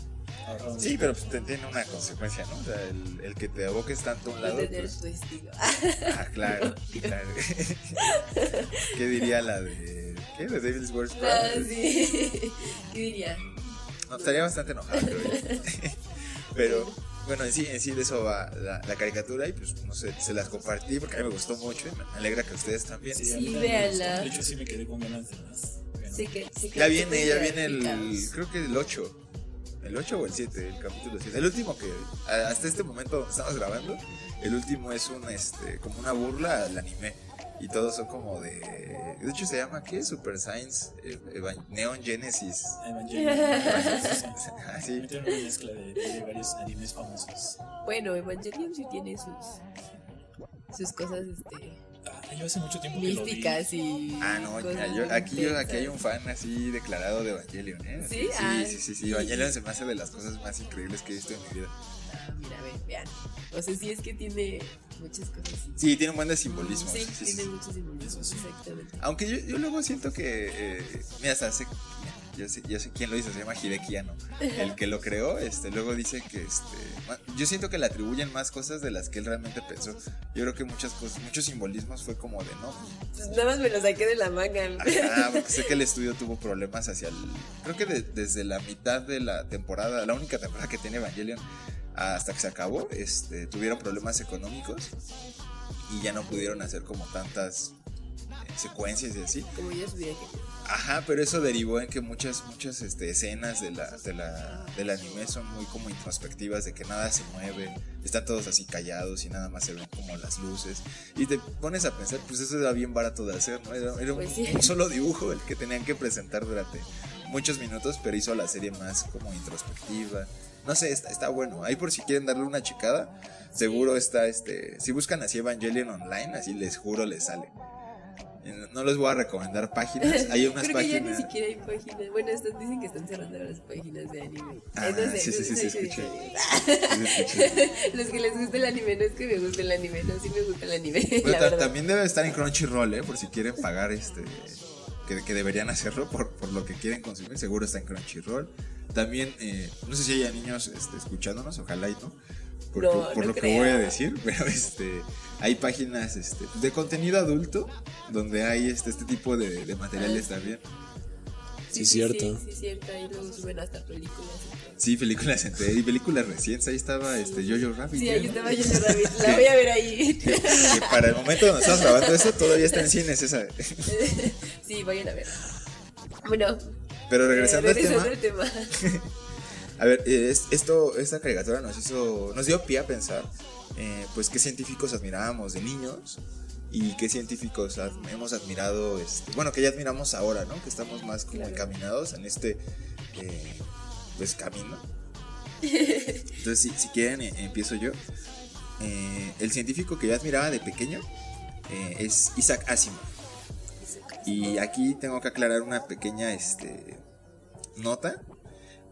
Sí, pero pues te- tiene una consecuencia, ¿no? O sea, el, el que te aboques tanto a un lado. Pues, tu estilo. ah, claro, claro. (laughs) ¿Qué diría la de. ¿Qué? De Devil's Worst Ah, Pride? sí. ¿Qué diría? No, estaría bastante enojado, creo yo. (laughs) Pero, bueno, en sí, en sí de eso va la, la caricatura y pues, no sé, se las compartí porque a mí me gustó mucho y me alegra que ustedes también. Sí, véanla. gustó. De hecho, sí me quedé con ganas de más. Sé que, sé que Ya viene, ya viene el. Creo que el 8. El 8 o el 7, el capítulo 7. El último que. Hasta este momento donde estamos grabando, el último es un este como una burla al anime. Y todos son como de. De hecho, se llama ¿qué? Super Science eh, Eva- Neon Genesis. Evangelion. (laughs) Ah, sí. Metieron una mezcla de, de varios animes famosos. Bueno, Evangelion sí tiene sus, sus cosas este, Ah, yo hace mucho tiempo que lo vi. místicas y. Ah, no, cosas mira, yo, aquí, yo- aquí hay un fan así declarado de Evangelion, ¿eh? ¿Sí? Sí, Ah, sí, sí, sí. sí. Evangelion se me hace de las cosas más increíbles que he visto en mi vida. Ah, mira, ve, vean. O sea, sí es que tiene muchas cosas. Sí, tiene un buen de simbolismo. Sí, sí, tiene sí. Eso sí. exactamente. Aunque yo, yo luego siento que. eh, mira, hasta sé, yo sé, yo sé quién lo hizo, se llama Hideki Anno. El que lo creó, este, luego dice que. este Yo siento que le atribuyen más cosas de las que él realmente pensó. Yo creo que muchas cosas, muchos simbolismos fue como de no. pues, Nada más me lo saqué de la manga. Ajá, porque sé que el estudio tuvo problemas hacia el. Creo que de- desde la mitad de la temporada, la única temporada que tiene Evangelion, hasta que se acabó, este, tuvieron problemas económicos y ya no pudieron hacer como tantas eh, secuencias y así. Como yo hubiera querido. Ajá, pero eso derivó en que muchas, muchas este, escenas de la, de la, del anime son muy como introspectivas, de que nada se mueve, están todos así callados y nada más se ven como las luces. Y te pones a pensar, pues eso era bien barato de hacer, ¿no? Era, era un, Pues sí. un solo dibujo el que tenían que presentar durante muchos minutos, pero hizo la serie más como introspectiva. No sé, está, está bueno. Ahí por si quieren darle una checada, seguro está este. Si buscan así Evangelion online, así les juro les sale. Eh, No les voy a recomendar páginas. (laughs) Hay unas Creo que ya ni páginas. siquiera hay páginas. Bueno, están, dicen que están cerrando las páginas de anime. Ah, Eh, sé, sí, sí, sí, sí, escuché. (laughs) Los que les gusta el anime, no es que me guste el anime, no, sí me gusta el anime. (laughs) La también debe estar en Crunchyroll, ¿eh? Por si quieren pagar este. Que, que deberían hacerlo por, por lo que quieren consumir. Seguro está en Crunchyroll. También, eh, no sé si haya niños este, escuchándonos, ojalá y no. Porque- No, por no lo que voy a decir, (laughs) pero este. Hay páginas este, de contenido adulto donde hay este, este tipo de, de materiales Ah, también. Sí, cierto. Sí, sí, cierto. Ahí luego suben hasta películas. Sí, películas entre y películas recientes. Ahí estaba este Jojo Rabbit. Sí, ¿ya, ahí no? estaba Jojo Rabbit. La (laughs) voy a ver ahí. Que, que para el momento donde estamos grabando eso, todavía está en cines esa. (laughs) sí, vayan a ver. Bueno, Pero regresando eh, al tema. al tema. (laughs) A ver, es- esto, esta caricatura nos hizo, nos dio pie a pensar, eh, pues qué científicos admirábamos de niños y qué científicos ad- hemos admirado, este, bueno, que ya admiramos ahora, ¿no? Que estamos más como Claro. encaminados en este, eh, pues camino. (laughs) Entonces, si, si quieren, eh, empiezo yo. Eh, el científico que yo admiraba de pequeño eh, es Isaac Asimov. Y aquí tengo que aclarar una pequeña este, nota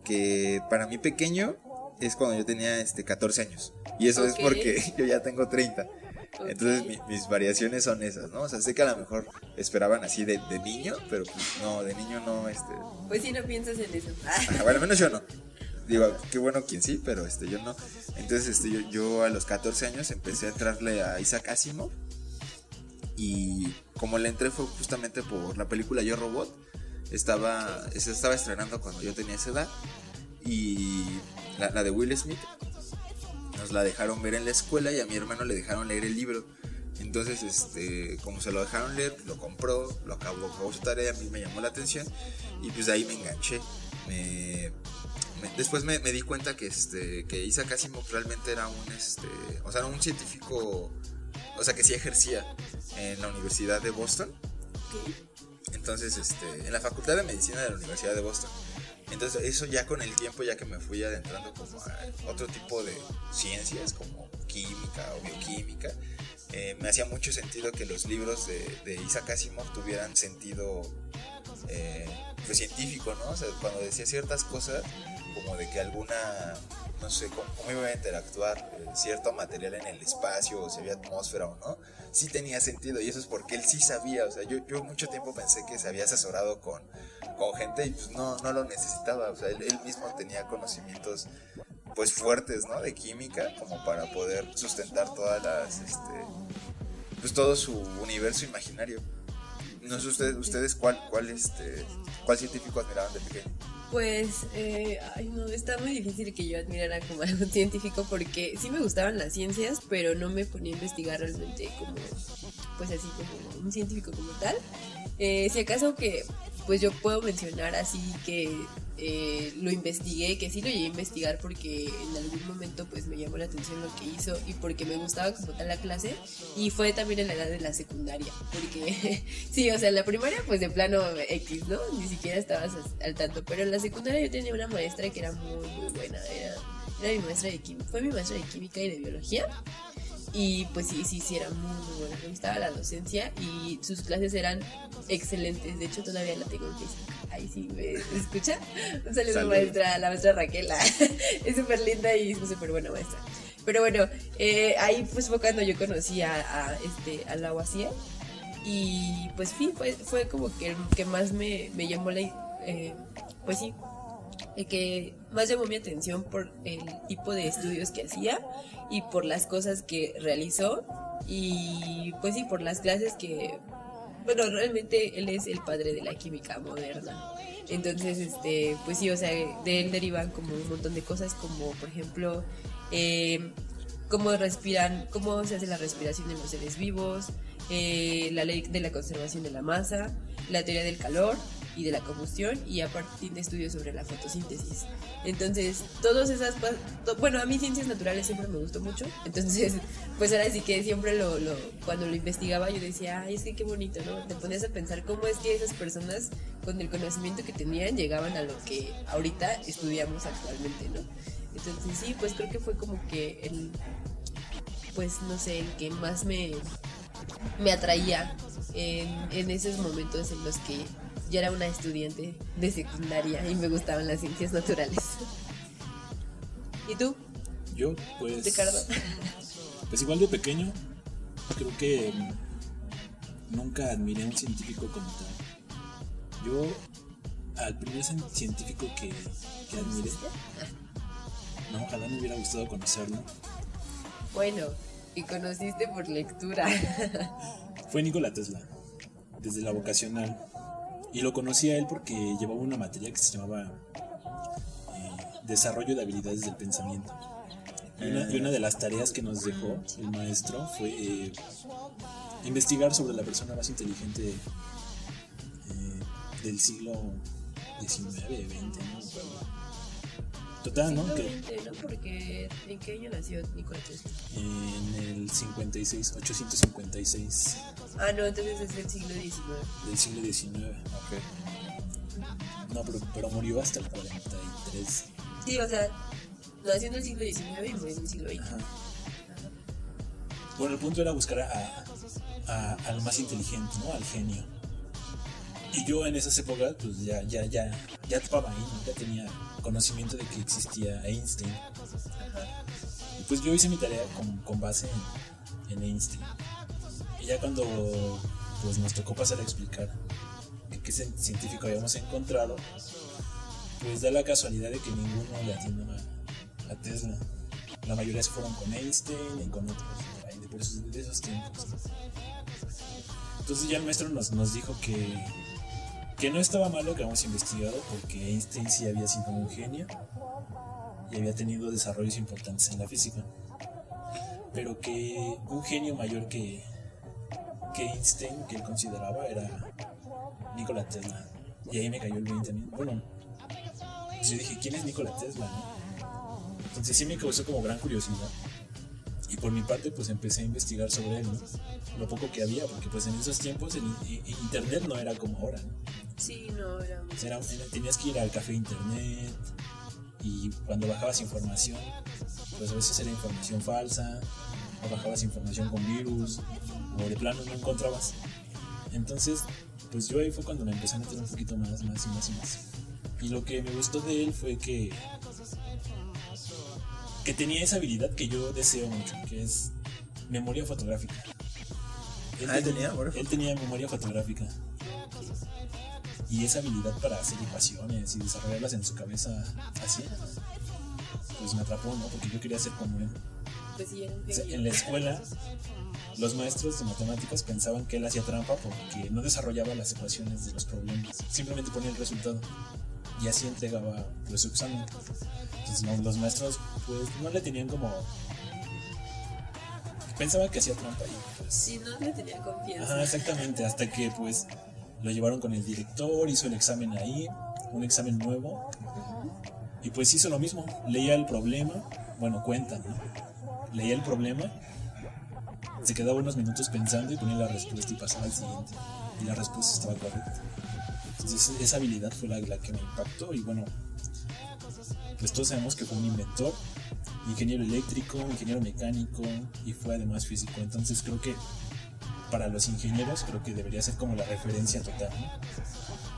que para mí pequeño es cuando yo tenía este 14 años. Y eso es porque (laughs) yo ya tengo 30. Entonces mi- mis variaciones son esas, ¿no? O sea, sé que a lo mejor esperaban así de, de niño, pero pues no, de niño no, este... Pues si no piensas en eso. ajá, (laughs) bueno, al menos yo no. Digo, qué bueno quien sí, pero este, yo no. Entonces este, yo, yo a los 14 años empecé a entrarle a Isaac Asimov. Y como le entré fue justamente por la película Yo Robot. Estaba, se estaba estrenando cuando yo tenía esa edad. Y la, la de Will Smith nos la dejaron ver en la escuela y a mi hermano le dejaron leer el libro. Entonces, este, como se lo dejaron leer, lo compró, lo acabó, acabó su tarea, a mí me llamó la atención y pues de ahí me enganché. Me, me- después me, me di cuenta que, este, que Isaac Asimov realmente era un, este, o sea, un científico, o sea, que sí ejercía en la Universidad de Boston. Entonces, este, en la Facultad de Medicina de la Universidad de Boston. Entonces, eso ya con el tiempo, ya que me fui adentrando como a otro tipo de ciencias, como química o bioquímica, eh, me hacía mucho sentido que los libros de, de Isaac Asimov tuvieran sentido eh, pues, científico, ¿no? O sea, cuando decía ciertas cosas, como de que alguna, no sé, cómo, iba a interactuar eh, cierto material en el espacio, o si había atmósfera o no, sí tenía sentido y eso es porque él sí sabía, o sea, yo, yo mucho tiempo pensé que se había asesorado con, con gente y pues no, no lo necesitaba, o sea, él, él mismo tenía conocimientos pues fuertes, ¿no? De química, como para poder sustentar todas las, este, pues todo su universo imaginario. No sé ustedes, ustedes cuál, cuál, este, cuál científico admiraban de pequeño. Pues, eh, ay no, está muy difícil que yo admirara como (laughs) algún científico porque sí me gustaban las ciencias, pero no me ponía a investigar realmente como, pues así como un científico como tal. Eh, si acaso que, pues yo puedo mencionar así que eh, lo investigué, que sí lo llegué a investigar porque en algún momento pues me llamó la atención lo que hizo y porque me gustaba como tal la clase y fue también en la edad de la secundaria, porque (laughs) sí, o sea, en la primaria pues de plano X, ¿no? Ni siquiera estabas as- al tanto, pero en la secundaria yo tenía una maestra que era muy, muy buena, era, era mi maestra de química, fue mi maestra de química y de biología. Y pues sí, sí, sí, era muy, muy buena. Me gustaba la docencia y sus clases eran excelentes. De hecho, todavía la tengo en Facebook. Ahí sí, ¿me escucha? Un saludo Salud. maestra, la maestra Raquel. (laughs) es súper linda y es súper buena maestra. Pero bueno, eh, ahí pues fue cuando yo conocí a, a, este, a la Guasía. Y pues sí, fue, fue como que el que más me, me llamó la... eh, pues sí, que más llamó mi atención por el tipo de estudios que hacía y por las cosas que realizó y pues sí, por las clases que, bueno, realmente él es el padre de la química moderna. Entonces, este, pues sí, o sea, de él derivan como un montón de cosas como, por ejemplo, eh, cómo respiran, cómo se hace la respiración en los seres vivos, eh, la ley de la conservación de la masa, la teoría del calor y de la combustión y aparte tiene estudios sobre la fotosíntesis. Entonces, todas esas, bueno, a mí ciencias naturales siempre me gustó mucho, entonces, (laughs) pues ahora sí que siempre lo cuando lo investigaba yo decía, ay, es que qué bonito, ¿no? Te ponías a pensar cómo es que esas personas con el conocimiento que tenían llegaban a lo que ahorita estudiamos actualmente, ¿no? Entonces, sí, pues creo que fue como que el, pues no sé, el que más me, me atraía en, en esos momentos en los que yo era una estudiante de secundaria y me gustaban las ciencias naturales. ¿Y tú, Yo, pues. Ricardo? Pues igual de pequeño, creo que nunca admiré a un científico como tal. Yo, al primer cien- científico que, que admiré, no, ojalá me hubiera gustado conocerlo, Bueno, y conociste por lectura. fue Nikola Tesla, desde la vocacional. Y lo conocí a él porque llevaba una materia que se llamaba eh, Desarrollo de habilidades del pensamiento. Y una, de las tareas que nos dejó el maestro fue eh, investigar sobre la persona más inteligente eh, del siglo XIX, XX, no. Total, ¿no? Que ¿no? Porque ¿en qué año nació Nikola Tesla? en el 56, 856 Ah, no, entonces es del siglo XIX. del siglo XIX. Ok. No, pero, pero murió hasta el 43. Sí, o sea, nació en el siglo XIX y murió en el siglo XX. Ajá. Bueno, el punto era buscar a, a- al más inteligente, ¿no? Al genio. Y yo en esas épocas, pues ya, ya, ya, ya estaba ahí. Ya tenía conocimiento de que existía Einstein. Y pues yo hice mi tarea con, con base en, en Einstein. Y ya cuando pues nos tocó pasar a explicar qué cien- científico habíamos encontrado, pues da la casualidad de que ninguno le atinó a, Tesla. La mayoría se fueron con Einstein y con otros tiempos. Entonces ya el maestro nos, nos dijo que, que no estaba mal lo que habíamos investigado porque Einstein sí había sido un genio y había tenido desarrollos importantes en la física. Pero que un genio mayor que, que Einstein, que él consideraba, era Nikola Tesla. Y ahí me cayó el 20 a mí. Bueno, pues yo dije, ¿quién es Nikola Tesla? Entonces sí me causó como gran curiosidad. Y por mi parte pues empecé a investigar sobre él, ¿no? Lo poco que había, porque pues en esos tiempos el internet no era como ahora. Sí, no, era muy... Era- era- tenías que ir al café internet y cuando bajabas información, pues a veces era información falsa, o bajabas información con virus, o de plano no encontrabas. Entonces, pues yo ahí fue cuando me empecé a meter un poquito más, más y más y más. Y lo que me gustó de él fue que que tenía esa habilidad que yo deseo mucho, que es memoria fotográfica. Ah, ¿él tenía memoria Él tenía memoria fotográfica. Y esa habilidad para hacer ecuaciones y desarrollarlas en su cabeza así, pues me atrapó, ¿no? Porque yo quería ser como él. Pues sí, O sea, en la escuela, los maestros de matemáticas pensaban que él hacía trampa porque no desarrollaba las ecuaciones de los problemas, simplemente ponía el resultado y así entregaba pues, su examen. Entonces no, los maestros pues no le tenían como... Pensaban que hacía trampa y pues... Sí, no le tenía confianza. Ajá, exactamente, hasta que pues lo llevaron con el director, hizo el examen ahí, un examen nuevo, y pues hizo lo mismo, leía el problema, bueno, cuenta, ¿no? Leía el problema, se quedaba unos minutos pensando y ponía la respuesta y pasaba al siguiente, y la respuesta estaba correcta. Entonces esa habilidad fue la, la que me impactó y bueno, pues todos sabemos que fue un inventor, ingeniero eléctrico, ingeniero mecánico y fue además físico, entonces creo que para los ingenieros creo que debería ser como la referencia total, ¿no?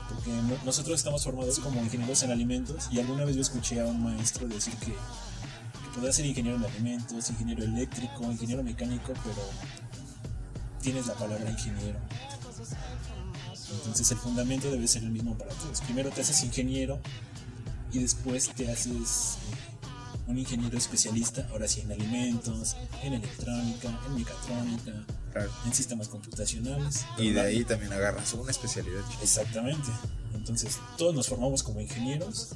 Porque no- nosotros estamos formados como ingenieros en alimentos y alguna vez yo escuché a un maestro decir que, que podrás ser ingeniero en alimentos, ingeniero eléctrico, ingeniero mecánico, pero tienes la palabra ingeniero. Entonces el fundamento debe ser el mismo para todos. Primero te haces ingeniero y después te haces eh, un ingeniero especialista, ahora sí en alimentos, en electrónica, en mecatrónica, Claro. en sistemas computacionales. Y de ahí también agarras una especialidad. Exactamente. Entonces, todos nos formamos como ingenieros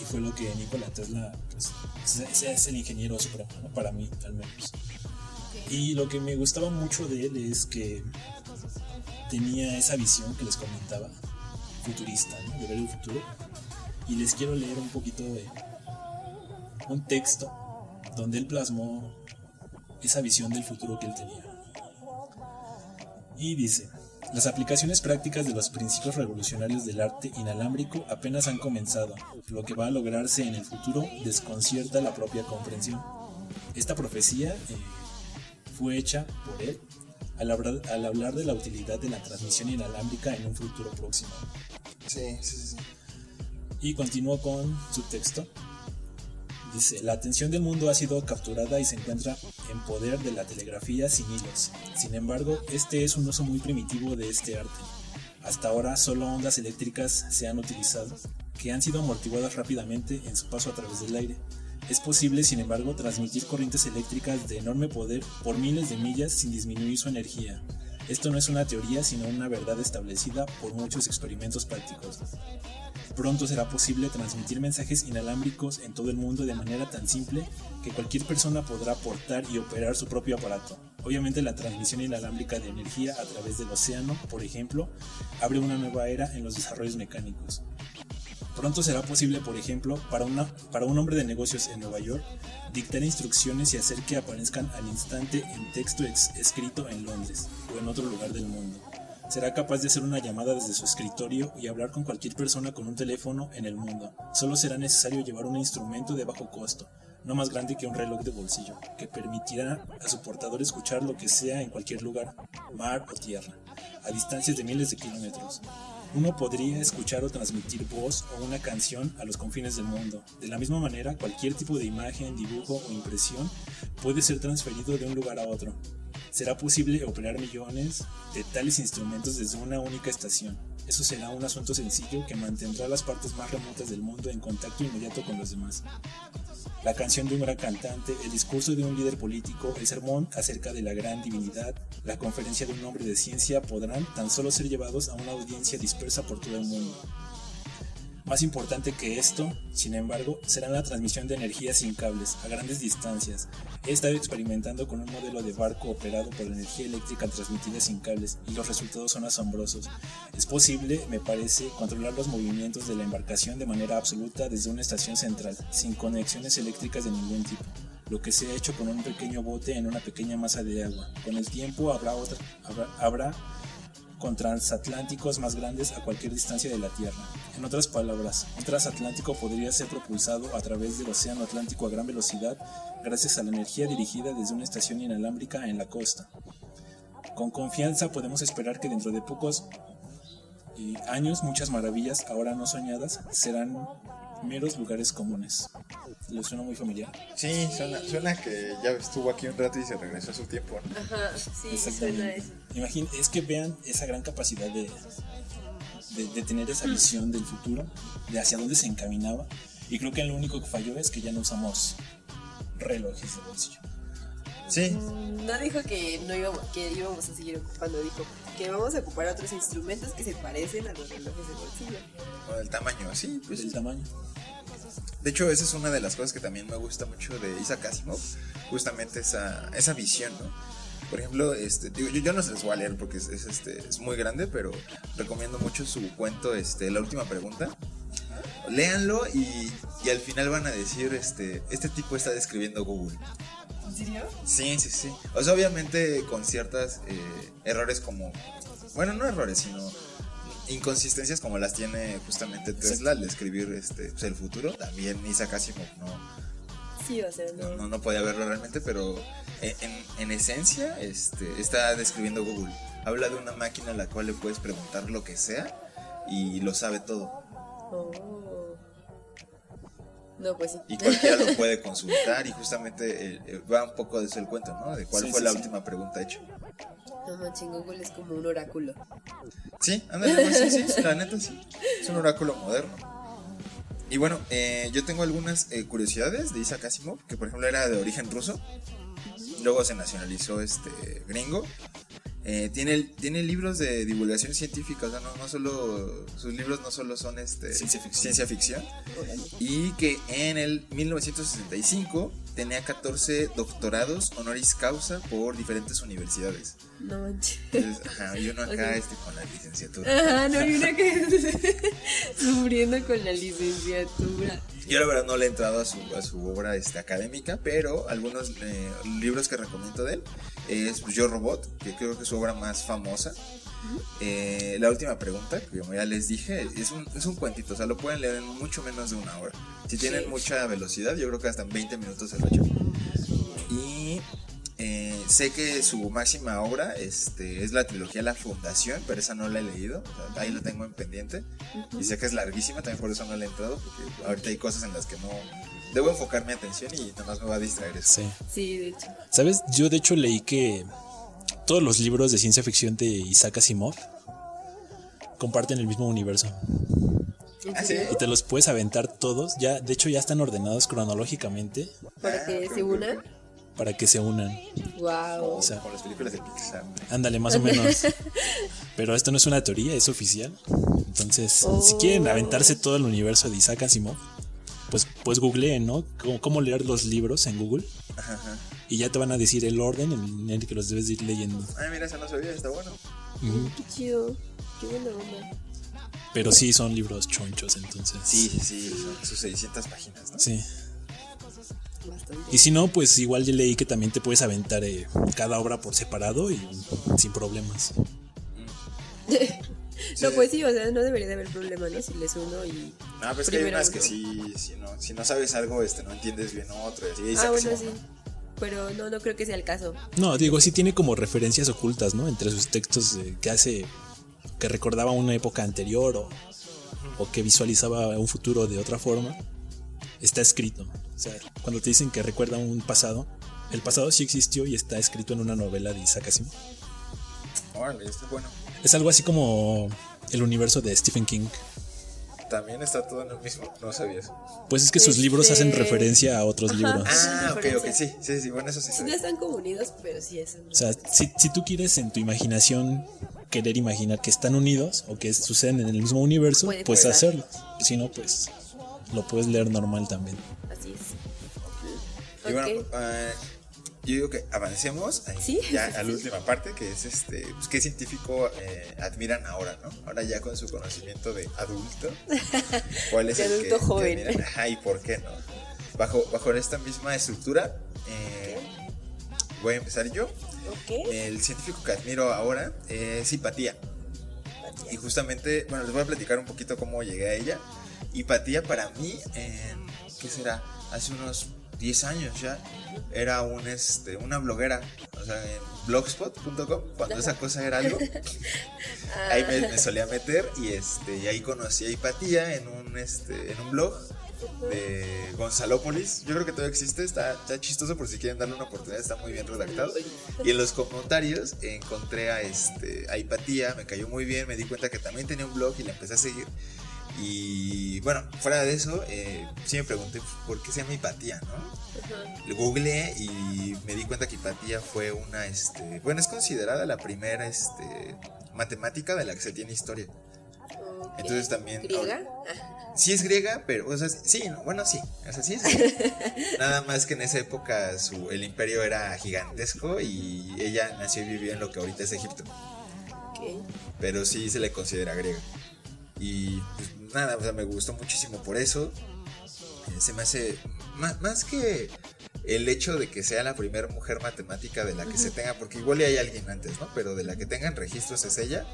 y fue lo que Nikola Tesla pues, es, es el ingeniero supremo, ¿no? para mí al menos. Y lo que me gustaba mucho de él es que tenía esa visión que les comentaba futurista, ¿no? de ver el futuro. Y les quiero leer un poquito de un texto donde él plasmó esa visión del futuro que él tenía. Y dice, las aplicaciones prácticas de los principios revolucionarios del arte inalámbrico apenas han comenzado. Lo que va a lograrse en el futuro desconcierta la propia comprensión. Esta profecía eh, fue hecha por él al hablar, al hablar de la utilidad de la transmisión inalámbrica en un futuro próximo. Sí, sí, sí. Y continuó con su texto. Dice, la atención del mundo ha sido capturada y se encuentra en poder de la telegrafía sin hilos. Sin embargo, este es un uso muy primitivo de este arte. Hasta ahora solo ondas eléctricas se han utilizado, que han sido amortiguadas rápidamente en su paso a través del aire. Es posible, sin embargo, transmitir corrientes eléctricas de enorme poder por miles de millas sin disminuir su energía. Esto no es una teoría, sino una verdad establecida por muchos experimentos prácticos. Pronto será posible transmitir mensajes inalámbricos en todo el mundo de manera tan simple que cualquier persona podrá portar y operar su propio aparato. Obviamente la transmisión inalámbrica de energía a través del océano, por ejemplo, abre una nueva era en los desarrollos mecánicos. Pronto será posible, por ejemplo, para, un hombre de negocios en Nueva York dictar instrucciones y hacer que aparezcan al instante en texto escrito en Londres o en otro lugar del mundo. Será capaz de hacer una llamada desde su escritorio y hablar con cualquier persona con un teléfono en el mundo. Solo será necesario llevar un instrumento de bajo costo, no más grande que un reloj de bolsillo, que permitirá a su portador escuchar lo que sea en cualquier lugar, mar o tierra, a distancias de miles de kilómetros. Uno podría escuchar o transmitir voz o una canción a los confines del mundo. De la misma manera, cualquier tipo de imagen, dibujo o impresión puede ser transferido de un lugar a otro. Será posible operar millones de tales instrumentos desde una única estación. Eso será un asunto sencillo que mantendrá las partes más remotas del mundo en contacto inmediato con los demás la canción de un gran cantante, el discurso de un líder político, el sermón acerca de la gran divinidad, la conferencia de un hombre de ciencia podrán tan solo ser llevados a una audiencia dispersa por todo el mundo. Más importante que esto, sin embargo, será la transmisión de energía sin cables, a grandes distancias. He estado experimentando con un modelo de barco operado por energía eléctrica transmitida sin cables y los resultados son asombrosos. Es posible, me parece, controlar los movimientos de la embarcación de manera absoluta desde una estación central, sin conexiones eléctricas de ningún tipo lo que se ha hecho con un pequeño bote en una pequeña masa de agua. Con el tiempo habrá, otra, habrá, habrá con transatlánticos más grandes a cualquier distancia de la Tierra. En otras palabras, un transatlántico podría ser propulsado a través del Océano Atlántico a gran velocidad gracias a la energía dirigida desde una estación inalámbrica en la costa. Con confianza podemos esperar que dentro de pocos eh, años muchas maravillas ahora no soñadas serán meros lugares comunes. ¿Le suena muy familiar? Sí, suena, que ya estuvo aquí un rato y se regresó a su tiempo. Ajá, sí, suena eso. es que vean esa gran capacidad de, de, tener esa visión del futuro, de hacia dónde se encaminaba. Y creo que lo único que falló es que ya no usamos relojes de bolsillo. Sí. No dijo que no íbamos, que íbamos a seguir ocupando, dijo que vamos a ocupar otros instrumentos que se parecen a los relojes de bolsillo. O el tamaño, sí, pues el tamaño. De hecho, esa es una de las cosas que también me gusta mucho de Isaac Asimov, justamente esa, esa visión, ¿no? Por ejemplo, este, yo, yo, no se les voy a leer porque es, este, es muy grande, pero recomiendo mucho su cuento, este, La última pregunta. Léanlo y, y al final van a decir, este, este tipo está describiendo Google. ¿En serio? Sí, sí, sí. O sea, obviamente con ciertas eh, errores como, bueno, no errores, sino inconsistencias como las tiene justamente Tesla al describir este, pues, el futuro. También Isaac Asimov no, Sí, o sea, no. No, no, podía verlo realmente, pero en, en, esencia este, está describiendo Google. Habla de una máquina a la cual le puedes preguntar lo que sea y lo sabe todo. Oh. No, pues sí. Y cualquiera lo puede (laughs) consultar y justamente eh, eh, va un poco de eso el cuento, ¿no? De cuál fue la última pregunta hecha. No manches, Google es como un oráculo. Sí, ándale, pues sí, sí, (laughs) la neta sí. Es un oráculo moderno. Y bueno, eh, yo tengo algunas eh, curiosidades de Isaac Asimov, que por ejemplo era de origen ruso, luego se nacionalizó este gringo. Eh, tiene, tiene libros de divulgación científica, o sea, no, no solo, sus libros no solo son este, Ciencia ficción. ciencia ficción. Y que en el 1965 tenía 14 doctorados honoris causa por diferentes universidades. No manches. Entonces, ajá, y uno acá Ok. este, con la licenciatura. Ajá, no hay una que (laughs) sufriendo con la licenciatura. Yo la verdad no le he entrado a su, a su obra este, académica, pero algunos eh, libros que recomiendo de él es pues, Yo Robot, que creo que es su obra más famosa. Eh, la última pregunta, que como ya les dije, es un, es un cuentito, o sea, lo pueden leer en mucho menos de una hora. Si tienen Sí. mucha velocidad, yo creo que hasta en 20 minutos se lo echan. Eh, sé que su máxima obra este, es la trilogía La Fundación, pero esa no la he leído, o sea, ahí la tengo en pendiente. Y sé que es larguísima, también por eso no la he entrado, porque ahorita hay cosas en las que no... Debo enfocar mi atención y nada más me va a distraer eso. Sí. Sí, de hecho. ¿Sabes? Yo de hecho leí que todos los libros de ciencia ficción de Isaac Asimov comparten el mismo universo. ¿En ¿Ah, sí? Y te los puedes aventar todos. Ya, de hecho, ya están ordenados cronológicamente Para que se unan. Para que se unan. Wow. O sea, Como las películas de Pixar. ándale, más o menos. (laughs) Pero esto no es una teoría, es oficial. Entonces, si Oh. quieren aventarse todo el universo de Isaac Asimov, pues, pues googleen, ¿no? Cómo, cómo leer los libros en Google. Ajá, ajá. Y ya te van a decir el orden en el que los debes de ir leyendo. Ay, mira, esa no sabía, está bueno. Qué chido. Qué buena onda. Pero sí son libros chonchos, entonces. Sí, sí, sí, son sus 600 páginas, ¿no? Sí. Bastante. Y si no, pues igual ya leí que también te puedes aventar eh, cada obra por separado y sin problemas. (laughs) No, pues sí, o sea, no debería de haber problema, ¿no? Si les uno y. No, pues que hay unas que sí, si no, si no sabes algo, este, no entiendes bien otro. y Ah, bueno, sí. Pero no, no creo que sea el caso. No, digo, sí tiene como referencias ocultas, ¿no? Entre sus textos eh, que hace, que recordaba una época anterior o, o que visualizaba un futuro de otra forma. Está escrito. O sea, cuando te dicen que recuerda un pasado, el pasado sí existió y está escrito en una novela de Isaac Asimov. Órale, está bueno. Es algo así como el universo de Stephen King. También está todo en el mismo, no sabías. Pues es que sus libros Este- hacen referencia a otros Ajá. libros. Ah, ok, ok, sí, sí, sí, bueno, eso sí Sí, no están como unidos, pero sí es. O sea, si, si tú quieres en tu imaginación querer imaginar que están unidos o que suceden en el mismo universo, Puede pues hacerlo. Si no, pues lo puedes leer normal también. Así es. Y bueno, eh, yo digo que avancemos Sí. ya a la última parte, que es este, pues, qué científico eh, admiran ahora, ¿no? Ahora ya con su conocimiento de adulto, (laughs) ¿cuál es De el adulto que, joven. que admiran? Ajá, y por qué no? Bajo, bajo esta misma estructura, eh, voy a empezar yo. Ok. El científico que admiro ahora es Hipatía. Y justamente, bueno, les voy a platicar un poquito cómo llegué a ella. Hipatía para mí, ¿qué será? Hace unos 10 años ya, era un, este, una bloguera, o sea, en blogspot.com, cuando esa cosa era algo. (laughs) Ahí me, me solía meter y, este, y ahí conocí a Hipatía en un, este, en un blog de Gonzalópolis. Yo creo que todavía existe, está, está chistoso por si quieren darle una oportunidad, está muy bien redactado. Y en los comentarios encontré a, este, a Hipatía, me cayó muy bien, me di cuenta que también tenía un blog y la empecé a seguir. Y bueno, fuera de eso, eh, sí me pregunté pues, por qué se llama Hipatía, ¿no? Lo googleé y me di cuenta que Hipatía fue una, este, bueno, es considerada la primera, este, matemática de la que se tiene historia. Entonces también- ¿Griega? Ah, Sí es griega, pero, o sea, sí, no, bueno, sí, o sea, sí es griega. (laughs) Nada más que en esa época su, el imperio era gigantesco y ella nació y vivió en lo que ahorita es Egipto. ok. Pero sí se le considera griega. Y pues nada, o sea, me gustó muchísimo por eso. Eh, Se me hace, más, más que el hecho de que sea la primera mujer matemática de la que se tenga, porque igual hay alguien antes, ¿no? Pero de la que tengan registros es ella.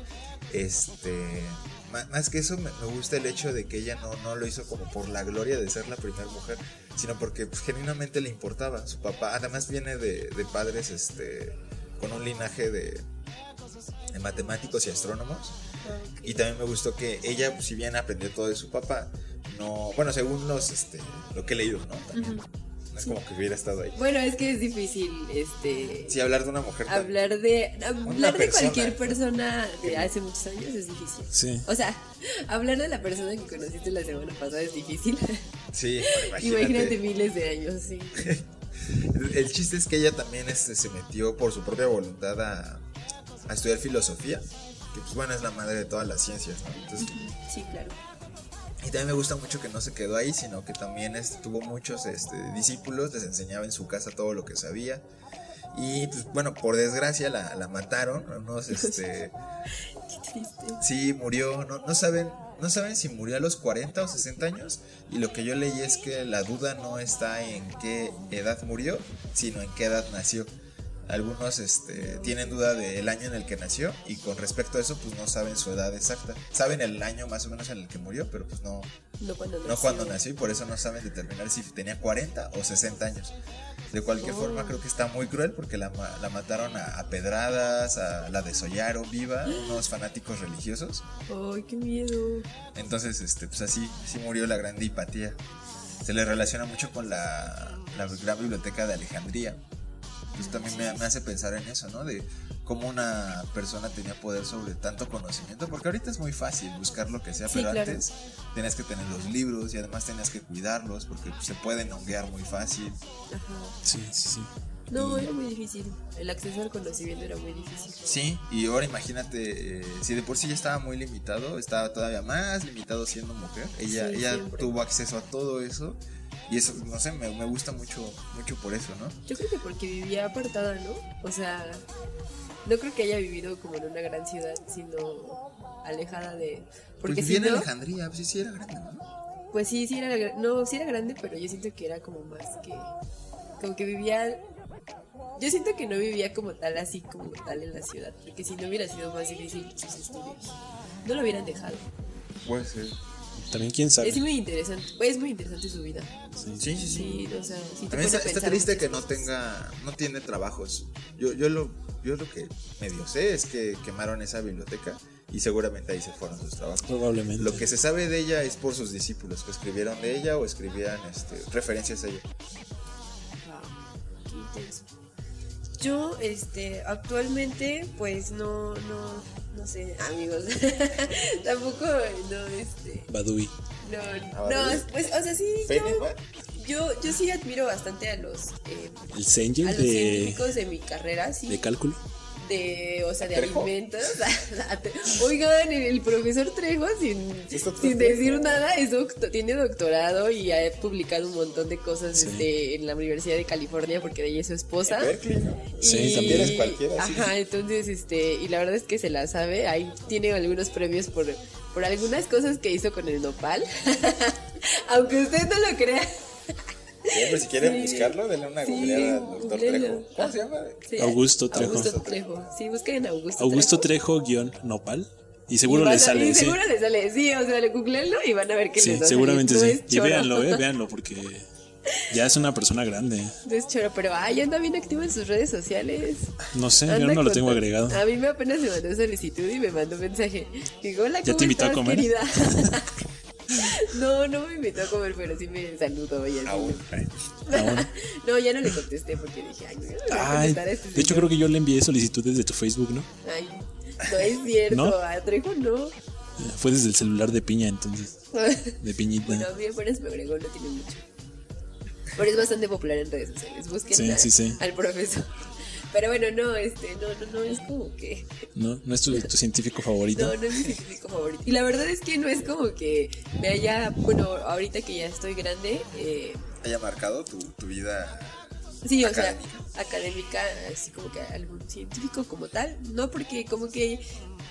Este, más, que eso, me, me gusta el hecho de que ella no, no lo hizo como por la gloria de ser la primera mujer, sino porque pues, genuinamente le importaba. Su papá, además, viene de, de padres este, con un linaje de, de matemáticos y astrónomos. Y también me gustó que ella, pues, si bien aprendió todo de su papá, no, bueno, según los, este, lo que he leído, ¿no? También, no es como que hubiera estado ahí. Bueno, es que es difícil este Sí, hablar de una mujer hablar de hablar de persona. cualquier persona de hace muchos años es difícil. Sí. O sea, (laughs) hablar de la persona que conociste la semana pasada es difícil. Sí, (laughs) imagínate. Imagínate miles de años, sí. (laughs) El chiste es que ella también este, se metió por su propia voluntad a, a estudiar filosofía, que pues bueno, es la madre de todas las ciencias, ¿no? Entonces, Sí, claro. y también me gusta mucho que no se quedó ahí, sino que también este, tuvo muchos este, discípulos, les enseñaba en su casa todo lo que sabía. Y pues bueno, por desgracia la, la mataron, unos, (laughs) este, Qué triste. sí, murió, no, no saben, no saben si murió a los 40 o 60 años. Y lo que yo leí es que la duda no está en qué edad murió, sino en qué edad nació. Algunos este, tienen duda del año en el que nació y con respecto a eso pues no saben su edad exacta. Saben el año más o menos en el que murió, pero pues no, No cuando nació. no cuando nació y por eso no saben determinar si tenía 40 o 60 años. De cualquier Oh. forma creo que está muy cruel porque la, la mataron a, a pedradas, a, la desollaron viva, unos fanáticos religiosos. Ay, qué miedo. Entonces, este, pues así, así murió la grande hipatía. Se le relaciona mucho con la, la gran biblioteca de Alejandría. Pues también me, me hace pensar en eso, ¿no? De cómo una persona tenía poder sobre tanto conocimiento, porque ahorita es muy fácil buscar lo que sea, Sí, pero claro. antes tenías que tener los libros y además tenías que cuidarlos porque se pueden honguear muy fácil. Ajá. Sí, sí, sí. No, era muy difícil. El acceso al conocimiento era muy difícil. Sí, y ahora imagínate, eh, si de por sí ya estaba muy limitado, estaba todavía más limitado siendo mujer. Ella, Sí, ella siempre. tuvo acceso a todo eso y eso, no sé, me, me gusta mucho, mucho por eso, ¿no? Yo creo que porque vivía apartada, ¿no? O sea, no creo que haya vivido como en una gran ciudad, sino alejada de... Porque si vivía en no, Alejandría, pues sí, sí era grande, ¿no? pues sí, sí era, no, sí era grande, pero yo siento que era como más que... Como que vivía... Yo siento que no vivía como tal, así como tal en la ciudad, porque si no hubiera sido más difícil sus estudios. No lo hubieran dejado. Puede ser. También quién sabe. Es muy interesante, es muy interesante su vida. Sí, sí, sí. Sí, o sea, sí te También pone a está, triste que no tenga, no tiene trabajos. Yo, yo lo, yo lo que medio sé es que quemaron esa biblioteca y seguramente ahí se fueron sus trabajos. Probablemente. Lo que se sabe de ella es por sus discípulos que escribieron de ella o escribían este, referencias a ella. Wow, qué intenso. Yo, este, actualmente, pues no, no, no sé, amigos. (laughs) Tampoco, no, este, Badui. no, Ah, no, pues, o sea, sí, yo, yo, yo sí admiro bastante a los, eh, El a Sengel los de, científicos de mi carrera, sí. de cálculo. De, o sea, de ¿Trejo? alimentos. (laughs) Oigan, el profesor Trejo, sin, ¿Es doctor sin decir nada, es docto- tiene doctorado y ha publicado un montón de cosas Sí. este, en la Universidad de California porque de ella es su esposa. Berkeley, ¿no? Sí, Y- también es cualquiera, sí. Ajá, entonces, este, y la verdad es que se la sabe. Ahí tiene algunos premios por, por algunas cosas que hizo con el nopal. (laughs) Aunque usted no lo crea. Siempre si quieren Sí. buscarlo, denle una Sí, googleada al doctor. Trejo. ¿Cómo se llama? Sí, Augusto Trejo. Augusto Trejo. Sí, busquen Augusto, Augusto Trejo. Trejo guion Nopal. Y seguro le sale, y sí. Seguro le sale, sí, o sea, le googleenlo y van a ver que Sí, les va a seguramente salir. sí. Y véanlo, eh, (laughs) véanlo, porque ya es una persona grande. Es choro, pero ay, anda bien activo en sus redes sociales. No sé, yo no lo tengo agregado. A mí me apenas me mandó solicitud y me mandó mensaje. Digo, hola, ¿Ya ¿cómo te invitó a comer? querida? (laughs) (laughs) no, no me invitó a comer, pero sí me saludó y así. (laughs) No, ya no le contesté porque dije, ay, no, voy a Ay, a este de hecho creo que yo le envié solicitudes de tu Facebook, ¿no? Ay, no es cierto, ¿No? a Trejo no. Fue desde el celular de piña, entonces. (laughs) De piñita. bueno, mí apenas me agregó, no tiene mucho. Pero es bastante popular en redes sociales. Busquen Sí, a- sí, sí. al profesor. Pero bueno, no, este, no, no, no, es como que. ¿No? ¿No es tu, (laughs) tu científico favorito? No, no es mi científico favorito. Y la verdad es que no es como que me haya. Bueno, ahorita que ya estoy grande, eh, Haya marcado tu, tu vida. Sí, o Académica. sea, académica, así como que algún científico como tal, no porque como que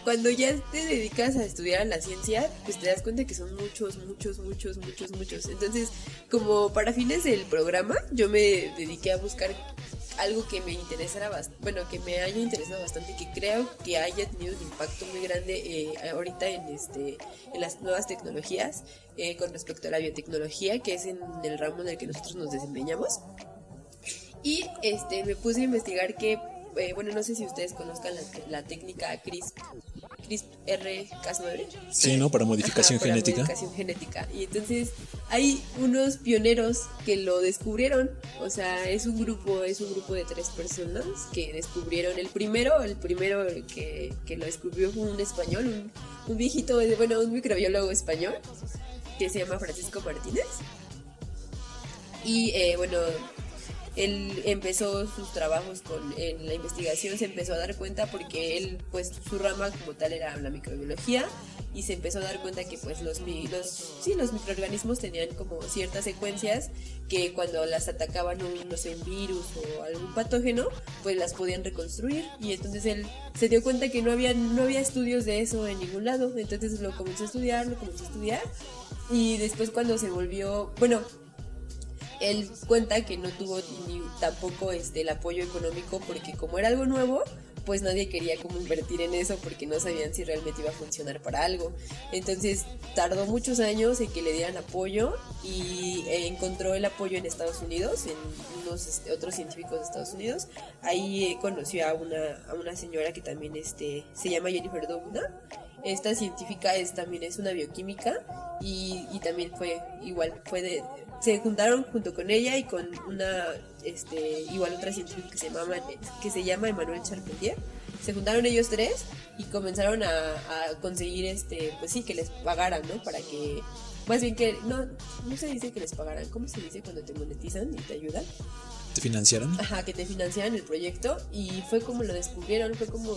cuando ya te dedicas a estudiar a la ciencia, pues te das cuenta que son muchos, muchos, muchos, muchos, muchos. Entonces, como para fines del programa, yo me dediqué a buscar algo que me interesara bastante, bueno, que me haya interesado bastante, que creo que haya tenido un impacto muy grande eh, ahorita en este, en las nuevas tecnologías, eh, con respecto a la biotecnología, que es en el ramo en el que nosotros nos desempeñamos. Y este, me puse a investigar que, eh, bueno, no sé si ustedes conozcan la, la técnica CRISP, CRISP-R-Cas9. Sí, ¿no? Para modificación Ajá, para genética. modificación genética. Y entonces hay unos pioneros que lo descubrieron. O sea, es un grupo, es un grupo de tres personas que descubrieron. El primero, el primero que, que lo descubrió fue un español, un, un viejito, bueno, un microbiólogo español que se llama Francisco Martínez. Y eh, bueno, él empezó sus trabajos con en la investigación, se empezó a dar cuenta porque él, pues su rama como tal era la microbiología y se empezó a dar cuenta que pues los, los, sí, los microorganismos tenían como ciertas secuencias que cuando las atacaban un, no sé, virus o algún patógeno, pues las podían reconstruir y entonces él se dio cuenta que no había, no había estudios de eso en ningún lado, entonces lo comenzó a estudiar, lo comenzó a estudiar y después cuando se volvió, bueno, él cuenta que no tuvo ni tampoco este el apoyo económico porque como era algo nuevo pues nadie quería como invertir en eso porque no sabían si realmente iba a funcionar para algo. Entonces tardó muchos años en que le dieran apoyo y encontró el apoyo en Estados Unidos en unos este, otros científicos de Estados Unidos. Ahí eh, conoció a una a una señora que también este se llama Jennifer Doudna esta científica es también es una bioquímica y, y también fue igual fue de se juntaron junto con ella y con una este igual otra científica que se llama que se llama Emmanuel Charpentier. Se juntaron ellos tres y comenzaron a, a conseguir este pues sí que les pagaran no para que más bien que no no se dice que les pagaran cómo se dice cuando te monetizan y te ayudan ¿Te financiaron? Ajá, que te financiaran el proyecto y fue como lo descubrieron, fue como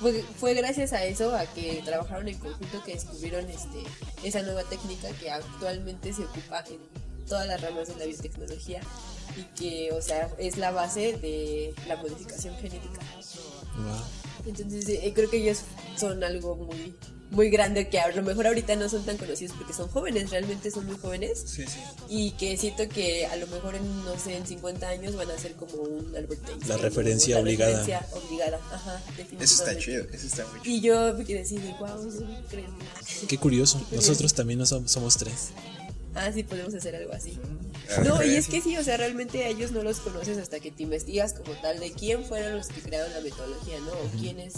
fue, fue gracias a eso, a que trabajaron en conjunto que descubrieron este esa nueva técnica que actualmente se ocupa en todas las ramas de la biotecnología y que, o sea, es la base de la modificación genética. Entonces, eh, creo que ellos son algo muy muy grande que a lo mejor ahorita no son tan conocidos porque son jóvenes, realmente son muy jóvenes Sí, sí. y que siento que a lo mejor en, no sé, en 50 años van a ser como un Albert Einstein. La referencia obligada. referencia obligada, ajá, definitivamente. Eso está chido, eso está muy chido. Y yo me quedé así de, wow, no creo. (laughs) Qué curioso. Nosotros también no som- somos tres. Ah, sí, podemos hacer algo así. La No, y es que sí, o sea, realmente a ellos no los conoces hasta que te investigas como tal de quién fueron los que crearon la metodología, ¿no? O quién, es,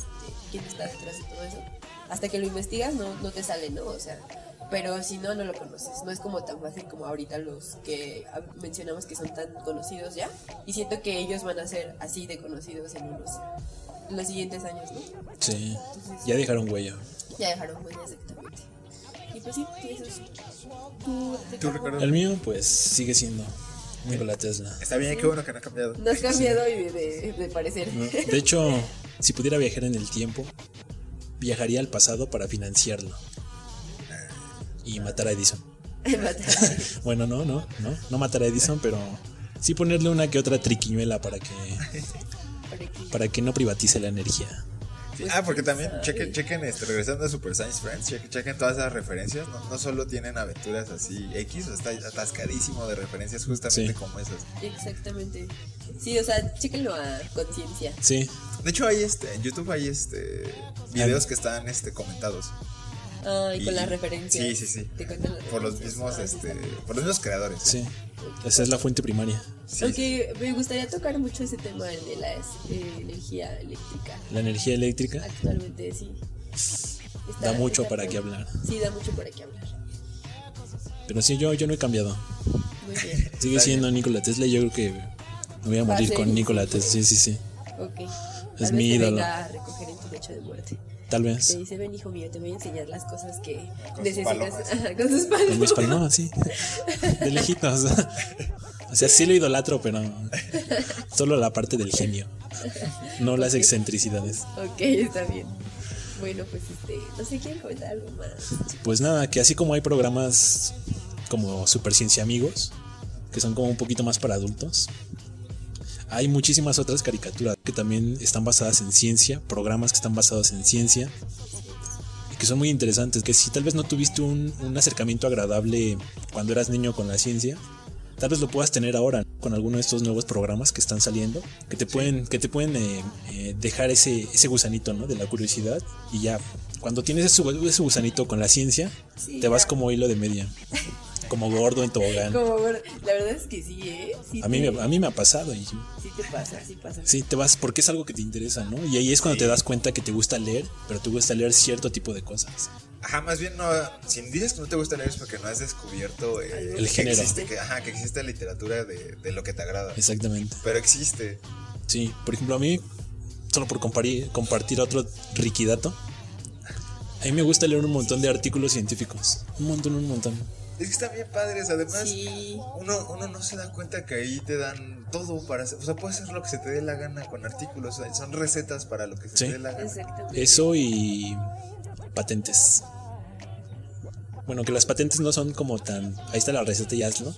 quién está detrás de todo eso. Hasta que lo investigas no, no te sale, ¿no? O sea, pero si no, no lo conoces. No es como tan fácil como ahorita los que ah, mencionamos que son tan conocidos ya. Y siento que ellos van a ser así de conocidos en unos los siguientes años, ¿no? Sí. Ya dejaron huella. Ya dejaron huella exactamente. Y pues sí, eso es. ¿Tú, ¿Tú recuerdas? El mío, pues, sigue siendo Nikola Tesla. Está bien, qué bueno que no ha cambiado. No has cambiado de, de, de parecer. ¿no? De hecho, si pudiera viajar en el tiempo, viajaría al pasado para financiarlo. Y matar a Edison. (laughs) (laughs) Bueno, no, no, no, no matar a Edison, pero sí ponerle una que otra triquiñuela para que, (laughs) para que no privatice la energía. Sí, Ah, porque también, chequen, chequen este, regresando a Super Science Friends, chequen, chequen todas esas referencias. No, no solo tienen aventuras así X, está atascadísimo de referencias justamente Sí. como esas. Exactamente. Sí, o sea, chéquenlo a conciencia. Sí, De hecho, hay este, en YouTube hay este videos que están este, comentados Ah, y, Y- con las referencias. sí, sí, sí. Te las por los mismos, Ah, este, por los mismos creadores. sí. Esa es la fuente primaria. Sí, Aunque me gustaría tocar mucho ese tema el de la eh, energía eléctrica. La energía eléctrica Actualmente sí. Está- da mucho para qué hablar. Sí, da mucho para qué hablar. Pero sí, yo, yo no he cambiado. Muy bien. Sigue siendo Nikola Tesla y yo creo que me voy a morir con Nikola. Tesla. Sí, sí, sí. Ok. Es Tal mi ídolo. venga a recoger en tu lecho de muerte. Tal Te vez. dice, ven hijo mío, te voy a enseñar las cosas que Con sus necesitas. palomas. (laughs) Ajá, con sus Con mis palomas. sí. De lejitos. O sea, sí lo idolatro, pero solo la parte del genio. No las excentricidades. Ok, está bien. Bueno, pues este, no sé, ¿quieren comentar algo más? Pues nada, que así como hay programas como Super Ciencia Amigos, que son como un poquito más para adultos, hay muchísimas otras caricaturas que también están basadas en ciencia, programas que están basados en ciencia, y que son muy interesantes, que si tal vez no tuviste un, un acercamiento agradable cuando eras niño con la ciencia, tal vez lo puedas tener ahora con alguno de estos nuevos programas que están saliendo, que te pueden, que te pueden eh, eh, dejar ese, ese gusanito ¿no? de la curiosidad y ya, cuando tienes ese, ese gusanito con la ciencia, Sí, te vas ya. como hilo de media, (laughs) como gordo en tobogán. Como, la verdad es que sí, ¿eh? Sí A mí, te, me- a mí me ha pasado y sí te pasa, sí pasa. sí, te vas porque es algo que te interesa, ¿no? Y ahí es cuando Sí. te das cuenta que te gusta leer, pero te gusta leer cierto tipo de cosas. Ajá, más bien no, si dices que no te gusta leer es porque no has descubierto eh, El que género. Existe, que, ajá, que existe literatura de, de lo que te agrada. Exactamente. Pero existe. Sí, por ejemplo, a mí, solo por compartir, compartir otro riquidato, a mí me gusta leer un montón de artículos científicos. Un montón, un montón. Es que están bien padres, además. Sí. Uno, uno no se da cuenta que ahí te dan todo para hacer. O sea, puedes hacer lo que se te dé la gana con artículos. o sea, son recetas para lo que se Sí. te dé la gana. Eso y patentes. Bueno, que las patentes no son como tan. Ahí está la receta y hazlo.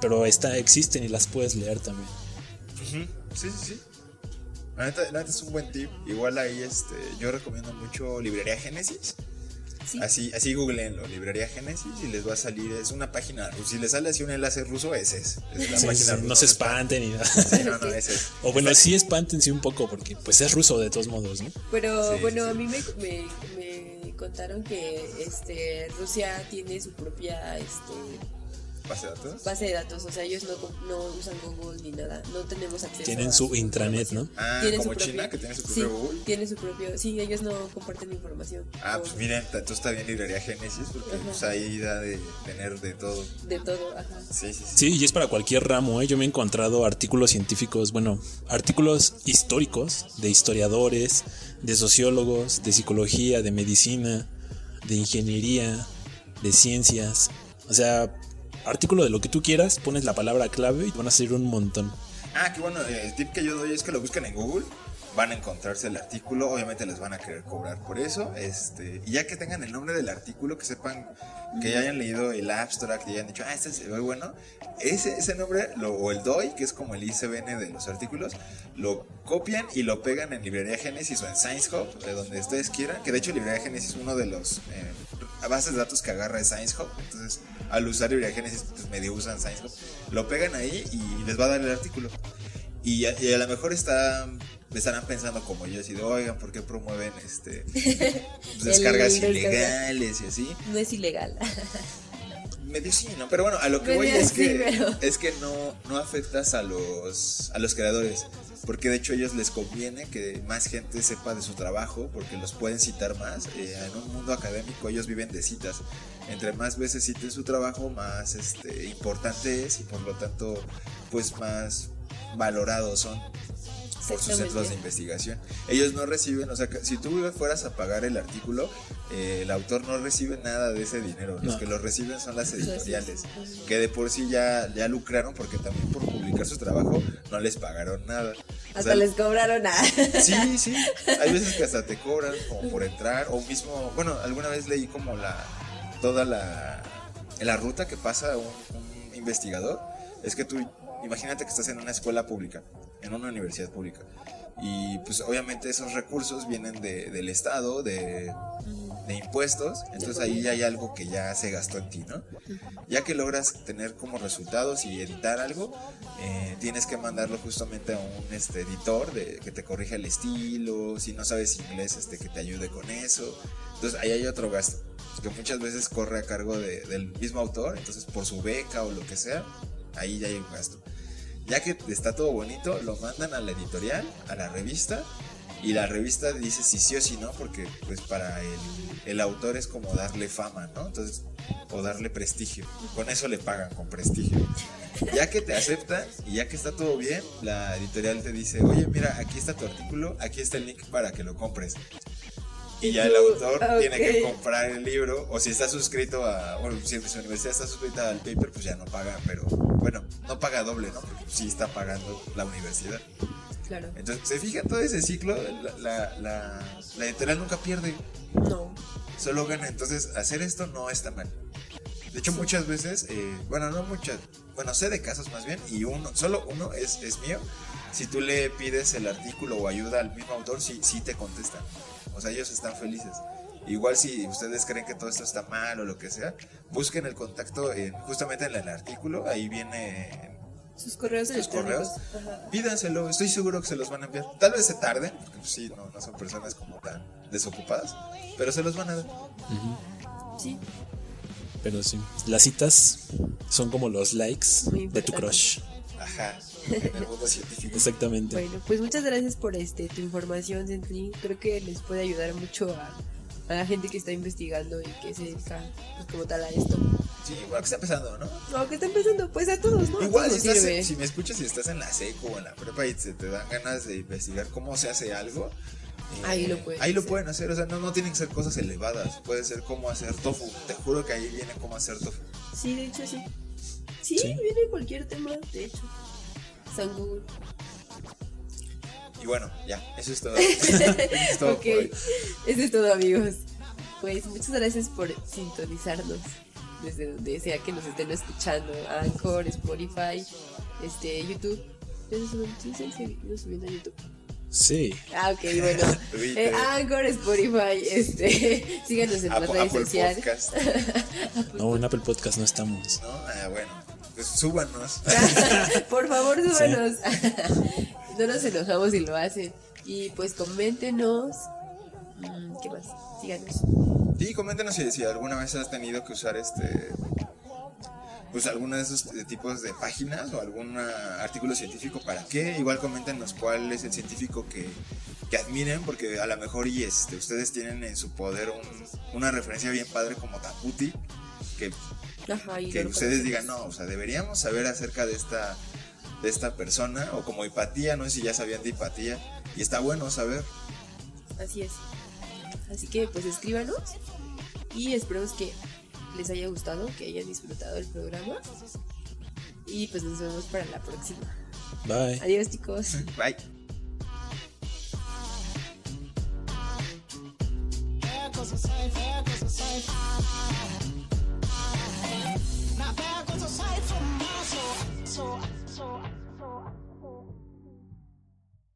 Pero esta, existen y las puedes leer también. Sí, sí, sí. La neta, la neta es un buen tip. Igual ahí este, yo recomiendo mucho Librería Génesis. Sí. Así, así googleenlo, Librería Génesis, y les va a salir, es una página, si les sale así un enlace ruso, ese es. es la Sí, página sí, rusa, no se espanten ni nada. Sí, no, no, ese es. O bueno, sí espántense un poco porque pues es ruso de todos modos, ¿no? Pero Sí, bueno, sí. a mí me, me, me contaron que este Rusia tiene su propia este, Base de datos. base de datos, o sea, ellos no, no usan Google ni nada, no tenemos acceso Tienen a su intranet, ¿no? Ah, Tienen como su China, que tiene su Sí, propio Google. tiene su propio, sí, ellos no comparten información. Ah, o pues miren, entonces está bien Librería Génesis, porque pues ahí da de tener de todo. De todo, ajá. Sí, sí, sí. Sí, y es para cualquier ramo, ¿eh? Yo me he encontrado artículos científicos, bueno, artículos históricos de historiadores, de sociólogos, de psicología, de medicina, de ingeniería, de ciencias. O sea, artículo de lo que tú quieras, pones la palabra clave y van a salir un montón. Ah, qué bueno, el tip que yo doy es que lo busquen en Google, van a encontrarse el artículo, obviamente les van a querer cobrar por eso, este, y ya que tengan el nombre del artículo, que sepan, que ya hayan leído el abstract y hayan dicho, ah, este es muy bueno, ese, ese nombre, lo, o el DOI, que es como el ICBN de los artículos, lo copian y lo pegan en Librería Génesis o en Science Hub, de donde ustedes quieran, que de hecho Librería Génesis es uno de los eh, bases de datos que agarra de Science Hub, entonces al usar Librería Génesis, pues medio usan Science Hub, lo pegan ahí y les va a dar el artículo. Y a, y a lo mejor está, estarán pensando como yo, así de, oigan, ¿por qué promueven este (laughs) pues, descargas El ilegales y así? No es ilegal. Medio sí, ¿no? Pero bueno, a lo que voy es sí, que, pero- es que no, no afectas a los, a los creadores. Porque de hecho a ellos les conviene que más gente sepa de su trabajo, porque los pueden citar más. Eh, en un mundo académico ellos viven de citas. Entre más veces citen su trabajo, más este, importante es y por lo tanto, pues más valorados son por sus centros de investigación. Ellos no reciben, o sea, si tú fueras a pagar el artículo, eh, el autor no recibe nada de ese dinero. Los No. que lo reciben son las editoriales, que de por sí ya, ya lucraron porque también por publicar su trabajo no les pagaron nada. O Hasta sea, les cobraron a. Sí, (laughs) sí. Hay veces que hasta te cobran como por entrar o mismo, bueno, alguna vez leí como la toda la la ruta que pasa un, un investigador. Es que tú imagínate que estás en una escuela pública, en una universidad pública. Y pues obviamente esos recursos vienen de- del Estado, de, de impuestos, entonces ahí hay algo que ya se gastó en ti, ¿no? Ya que logras tener como resultados y editar algo, eh, tienes que mandarlo justamente a un este, editor de, que te corrija el estilo, si no sabes inglés, este, que te ayude con eso. Entonces ahí hay otro gasto, que muchas veces corre a cargo de- del mismo autor, entonces por su beca o lo que sea, ahí ya hay un gasto. Ya que está todo bonito, lo mandan a la editorial, a la revista, y la revista dice si sí o si no, porque pues para el, el autor es como darle fama, ¿no? Entonces, o darle prestigio. Con eso le pagan, con prestigio. Ya que te aceptan y ya que está todo bien, la editorial te dice, oye, mira, aquí está tu artículo, aquí está el link para que lo compres. Y ya el autor tiene que comprar el libro, o si está suscrito a, bueno, si su universidad está suscrita al paper, pues ya no paga, pero bueno, no paga doble, ¿no? Porque sí está pagando la universidad. Claro. Entonces, se fija todo ese ciclo, la, la, la, la editorial nunca pierde, No. solo gana. Entonces, hacer esto no está mal. De hecho, muchas veces, eh, bueno, no muchas, bueno, sé de casos más bien, y uno, solo uno es, es mío. Si tú le pides el artículo o ayuda al mismo autor, sí, sí te contestan. O sea, ellos están felices. Igual si ustedes creen que todo esto está mal o lo que sea, busquen el contacto en- justamente en el artículo, ahí viene Sus correos Sus correos. Ajá. Pídanselo, estoy seguro que se los van a enviar. Tal vez se tarden, porque pues, sí, no, no son personas como tan desocupadas, pero se los van a dar. Sí. Pero sí, las citas son como los likes de tu crush. Ajá, en el mundo científico. Exactamente. Bueno, pues muchas gracias por este tu información, Sentry. Creo que les puede ayudar mucho a, a la gente que está investigando y que se dedica pues, como tal a esto. Sí, bueno, que está empezando, ¿no? No, que está empezando, pues a todos, ¿no? Igual, si, todos estás, si me escuchas y estás en la seco o en la prepa y se te dan ganas de investigar cómo se hace algo, Ahí lo pueden ahí lo hacer. pueden hacer. O sea, no, no tienen que ser cosas elevadas. Puede ser cómo hacer tofu. Te juro que ahí viene cómo hacer tofu. Sí, de hecho sí. Sí, Sí. viene cualquier tema, de hecho. San Google. Y bueno, ya, eso es todo. (laughs) (laughs) Eso es todo ok, eso es todo amigos. Pues muchas gracias por sintonizarnos desde donde sea que nos estén escuchando. Anchor, Spotify, este, YouTube. ¿Ya se suben- sí, se han seguido subiendo a YouTube? Sí. Ah, ok, bueno. (laughs) Eh, Anchor, Spotify, este, (laughs) síganos en las redes sociales. Podcast. (laughs) No, en Apple Podcast no estamos. ¿No? Ah, bueno. Pues súbanos. Por favor, súbanos. no nos enojamos si lo hacen. Y pues coméntenos. Mm, ¿Qué más? Síganos. Sí, coméntenos si, si alguna vez has tenido que usar este. Pues alguno de esos eh, tipos de páginas o algún ah, artículo científico para qué. Igual coméntenos cuál es el científico que, que admiren, porque a lo mejor y este, ustedes tienen en su poder un- una referencia bien padre como Taputi, que, Ajá, que no ustedes digan, no, o sea, deberíamos saber acerca de esta, de esta persona, o como Hipatía, no sé si ya sabían de Hipatía, y está bueno saber. Así es. Así que pues escríbanos y esperemos que les haya gustado, que hayan disfrutado el programa. Y pues nos vemos para la próxima. Bye. Adiós, chicos. Bye. so